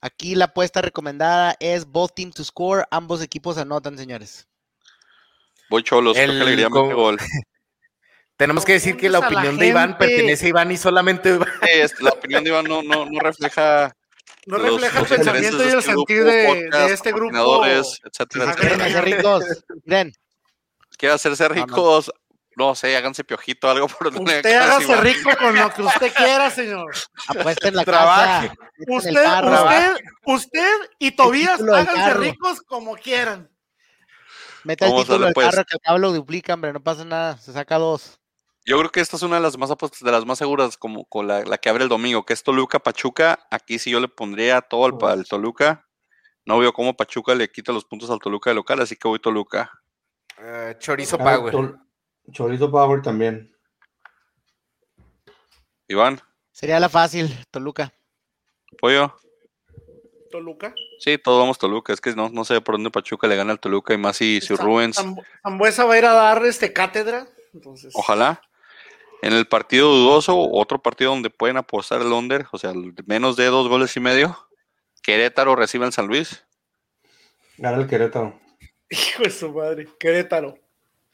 Aquí la apuesta recomendada es both team to score. Ambos equipos anotan, señores. Voy Cholos, creo que le gol. Tenemos que decir que la opinión de Iván pertenece a Iván y solamente Iván. la opinión de Iván no, no, no refleja no refleja el pensamiento y el este sentir de, este grupo. Etcétera, etcétera. ricos. Miren. Quiere hacerse ricos. No, sé, háganse piojito, algo por Usted [laughs] hágase rico con lo que usted quiera, señor. Apuesta en la Trabaje. casa. Usted, usted, usted y Tobías háganse ricos como quieran. Meta el título del pues. carro que al cabo lo duplican, hombre, no pasa nada, se saca dos. Yo creo que esta es una de las más apuestas, de las más seguras, como con la, que abre el domingo, que es Toluca Pachuca. Aquí sí yo le pondría todo al, Toluca. No veo cómo Pachuca le quita los puntos al Toluca de local, así que voy Toluca. Eh, chorizo Power. Chorizo Power también. Iván. Sería la fácil, Toluca. Pollo. Toluca. Sí, todos vamos Toluca. Es que no, no sé por dónde Pachuca le gana al Toluca y más si, si Rubens. Zambuesa va a ir a dar este cátedra. Entonces... Ojalá. En el partido dudoso, otro partido donde pueden apostar el under, o sea, menos de dos goles y medio. Querétaro recibe al San Luis. Gana el Querétaro. Hijo de su madre, Querétaro.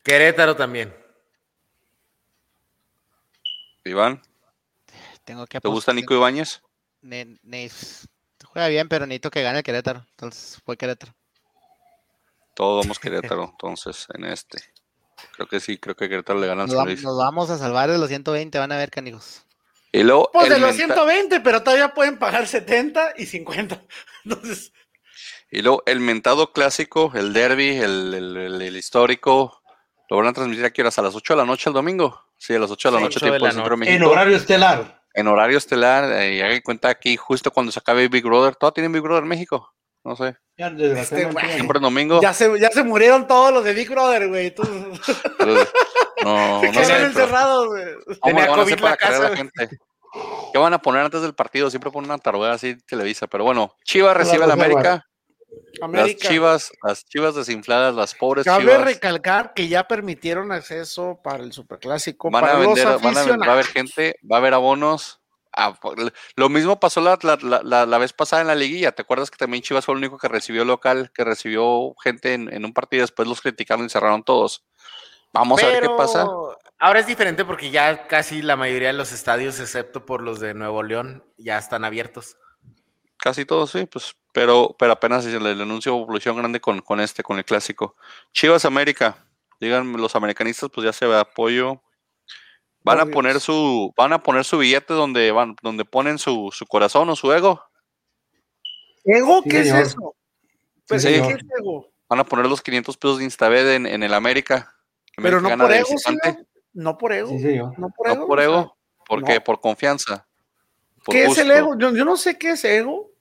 Querétaro también. Iván. Tengo que ¿Te gusta Nico Ibáñez? juega bien, pero necesito que gane el Querétaro. Entonces fue Querétaro. Todos vamos [laughs] Querétaro, entonces, en este. Creo que sí, creo que Querétaro le gana al nos, nos vamos a salvar de los 120, van a ver, canijos. Y luego, pues de los 120, pero todavía pueden pagar 70 y 50. [laughs] Entonces. Y luego el mentado clásico, el derby, el, histórico, lo van a transmitir aquí a las 8 de la noche el domingo. Sí, a las 8 de la noche, tiempo En horario estelar. En horario estelar, eh, y hagan cuenta aquí justo cuando se acabe Big Brother. ¿Todo tiene Big Brother México? No sé. Este, Siempre domingo. Ya se, ya se murieron todos los de Big Brother, güey. no, [laughs] se quedaron encerrados, güey. Tenía COVID la casa. La gente? ¿Qué van a poner antes del partido? Siempre ponen una taruga así Televisa. Pero bueno, Chivas recibe a la América. Las chivas, las chivas desinfladas, las pobres Cabe chivas. recalcar que ya permitieron acceso para el superclásico. Van para a vender, van a, va a haber gente, va a haber abonos Ah, lo mismo pasó la, la, vez pasada en la liguilla. ¿Te acuerdas que también Chivas fue el único que recibió local, que recibió gente en, un partido y después los criticaron y cerraron todos? Vamos a ver qué pasa. Ahora es diferente porque ya casi la mayoría de los estadios, excepto por los de Nuevo León, ya están abiertos. Casi todos, sí, pues, pero, pero apenas se le anuncio evolución grande con, con este, con el clásico. Chivas América, digan los americanistas, pues ya se ve apoyo. Van a poner su, van a poner su billete donde van, donde ponen su, su corazón o su ego. ¿Ego? ¿Qué es eso? Pues, ¿qué es ego? Van a poner los 500 pesos de Instabed en, en el América. Pero no por ego, No por ego. no por ego. No por ego. ¿Por qué? Por confianza. ¿Qué es el ego? Yo, no sé qué es ego.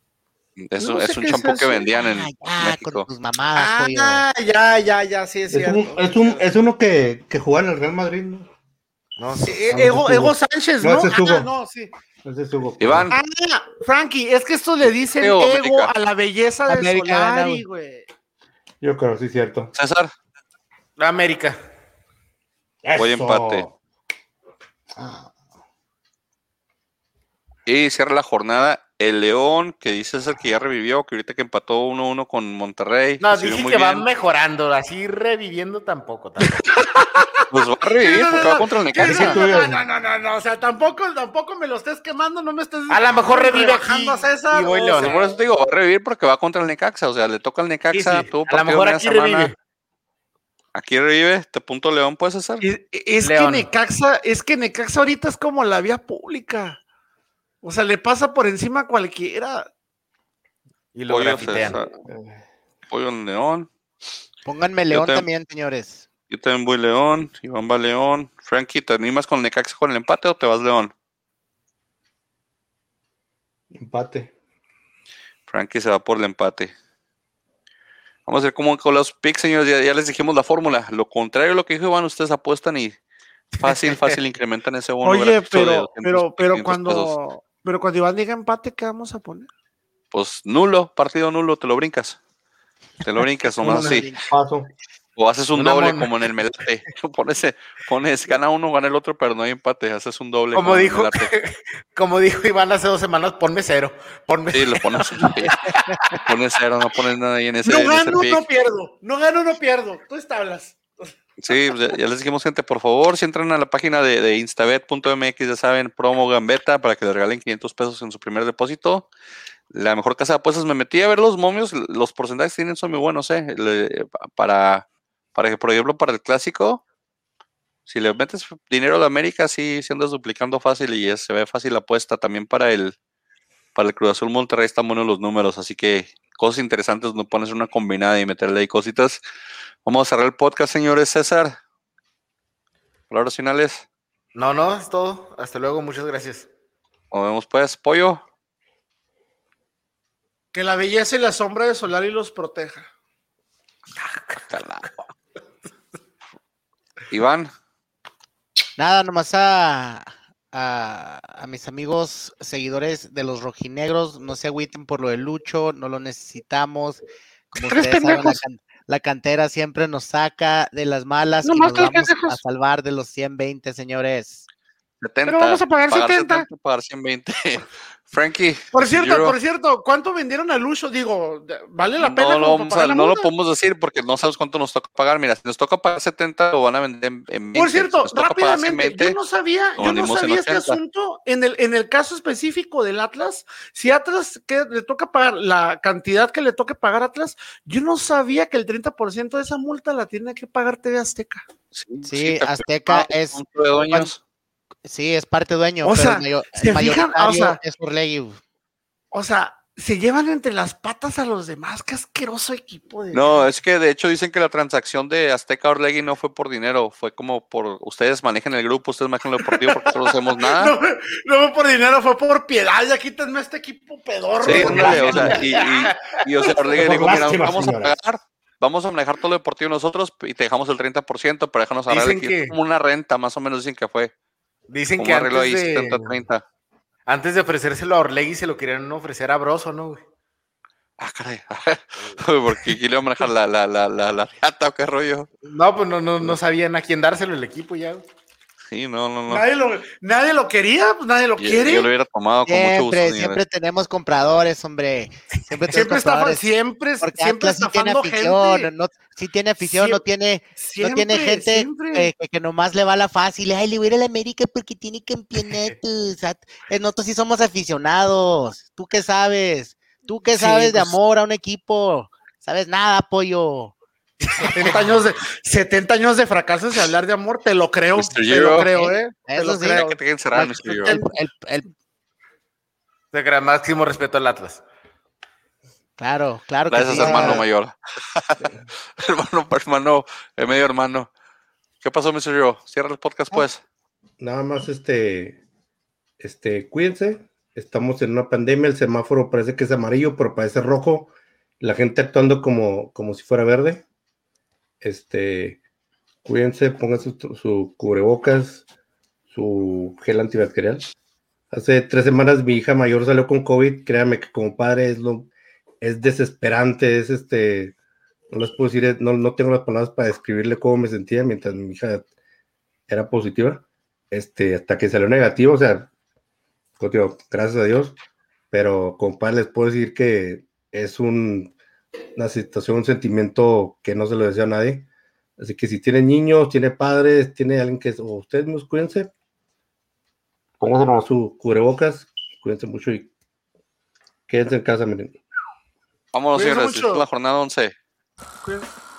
Es, es un champú que vendían en ah, México. Con tus mamadas, ah, ya, ya, ya, sí, es, es, un, es, un, es uno que, que juega en el Real Madrid, ¿no? No, sí, Ego, Ego Sánchez, ¿no? No, ah, no, sí. es Hugo. Iván. Ah, Frankie, es que esto le dicen ego, a la belleza de América, Solari, güey. Yo creo, sí, cierto. César. América. Voy empate. Y cierra la jornada el León, que dice César que ya revivió, que ahorita que empató 1-1 con Monterrey. No, dice que va mejorando, así reviviendo tampoco. [laughs] pues va a revivir porque va contra el Necaxa. No, no, no, no, no, o sea, tampoco, tampoco me lo estés quemando, no me estés... A lo mejor revive aquí a César. Y voy León. Por eso te digo, va a revivir porque va contra el Necaxa, o sea, le toca al Necaxa. Sí, a lo mejor aquí revive. Aquí revive, te punto León, ¿puedes César? Es, es que Necaxa, es que Necaxa ahorita es como la vía pública. O sea, le pasa por encima a cualquiera. Y lo grafitean. Pollo en León. Pónganme León también, señores. Yo también voy León. Iván va León. Frankie, ¿te animas con el Necaxa con el empate o te vas León? Empate. Frankie se va por el empate. Vamos a ver cómo con los picks, señores. Ya, ya les dijimos la fórmula. Lo contrario de lo que dijo Iván, ustedes apuestan y fácil, fácil [laughs] incrementan ese bono. Oye, pero, pero, pero cuando, pero cuando Iván diga empate, ¿qué vamos a poner? Pues nulo, partido nulo, te lo brincas. Te lo brincas [laughs] nomás así. O haces un doble como en el melate. [laughs] Pones, pones, gana uno, gana el otro, pero no hay empate. Haces un doble. Como, dijo, [laughs] como dijo Iván hace dos semanas, ponme cero. Ponme sí, lo pones. pones cero, no pones nada ahí en ese. No gano, no pierdo. No gano, no pierdo. Tú establas. Sí, pues, ya les dijimos, gente, por favor, si entran a la página de, de instabet.mx, ya saben, promo gambeta para que le regalen 500 pesos en su primer depósito. La mejor casa de apuestas me metí a ver los momios, los porcentajes tienen son muy buenos, ¿eh? para, para que, por ejemplo, para el clásico, si le metes dinero a la América, sí, si andas duplicando fácil y se ve fácil la apuesta. También para el, para el Cruz Azul Monterrey están buenos los números, así que cosas interesantes, no pones una combinada y meterle ahí cositas. Vamos a cerrar el podcast, señores César. Palabras finales. No, no, es todo. Hasta luego, muchas gracias. Nos vemos pues, pollo. Que la belleza y la sombra de Solari los proteja. [laughs] Iván. Nada, nomás a, a, mis amigos seguidores de los rojinegros, no se agüiten por lo de Lucho, no lo necesitamos. Como ustedes saben, la cantera siempre nos saca de las malas y nos vamos a salvar de los 120, señores. 70, Pero vamos a pagar, 70. pagar 120. [laughs] Frankie. Por cierto, por cierto, ¿cuánto vendieron al uso? Digo, ¿vale la pena? No, no lo podemos decir porque no sabes cuánto nos toca pagar. Mira, si nos toca pagar 70, lo van a vender en, 20. Por cierto, rápidamente, yo no sabía, yo no sabía este asunto. En el, en el caso específico del Atlas, si Atlas que le toca pagar la cantidad que le toque pagar Atlas, yo no sabía que el 30% de esa multa la tiene que pagar TV Azteca. Sí, Azteca es. Sí, es parte dueño. O sea, se fijan, o sea, es por ley. O sea, se llevan entre las patas a los demás. Qué asqueroso equipo. De no, es que de hecho dicen que la transacción de Azteca Orlegui no fue por dinero, fue como por ustedes manejan el grupo, ustedes manejan el deportivo porque no hacemos [laughs] nada. No, no, fue por dinero, fue por piedad. Ya quítenme este equipo pedorro. Sí, o sea, y, y, o sea, Orlegui dijo: Mira, vamos a pagar vamos a manejar todo lo deportivo nosotros y te dejamos el 30%, pero déjanos hablar de como una renta, más o menos dicen que fue. Dicen que antes de, antes de ofrecérselo a Orlegui se lo querían ofrecer a Broso, ¿no, güey? Ah, caray. [laughs] Porque aquí le manejar la, la, la, la, la o qué rollo. No, pues no, no, no sabían a quién dárselo el equipo ya. Sí, no, no, no. Nadie lo, nadie lo quería, pues nadie lo quiere. Yo lo hubiera tomado con siempre, mucho gusto. Siempre tenemos compradores, hombre. Siempre, siempre está, siempre, siempre está tiene afición, gente. No, si tiene afición, siempre, no tiene, siempre, no tiene gente eh, que, que, nomás le va la fácil. Ay, le voy a ir a la América porque tiene campeonatos. [laughs] Nosotros sí somos aficionados. ¿Tú qué sabes? ¿Tú qué sabes pues, de amor a un equipo? ¿Sabes nada, pollo? 70 años de 70 años de fracasos y hablar de amor, te lo creo, te lo creo, eh. Te lo creo. Que te encerrar, el, el, el, de gran máximo respeto al Atlas. Claro, claro Gracias, que sí. hermano mayor. [laughs] hermano, hermano, el medio hermano. ¿Qué pasó, Mr. Yo? Cierra el podcast, pues. Nada más, este, este, cuídense. Estamos en una pandemia, el semáforo parece que es amarillo, pero parece rojo. La gente actuando como, como si fuera verde. Este, cuídense, pongan su, su cubrebocas, su gel antibacterial. Hace tres semanas mi hija mayor salió con COVID. Créanme que como padre es lo es desesperante, es este, no les puedo decir, no, no tengo las palabras para describirle cómo me sentía mientras mi hija era positiva, este, hasta que salió negativo, o sea, digo, gracias a Dios, pero como padre les puedo decir que es un, una situación, un sentimiento que no se lo desea a nadie. Así que si tiene niños, tiene padres, tiene alguien que, o ustedes mismos, cuídense, pónganse su cubrebocas, cuídense mucho y quédense en casa, miren. Vámonos, señores, la jornada 11. Cuídense.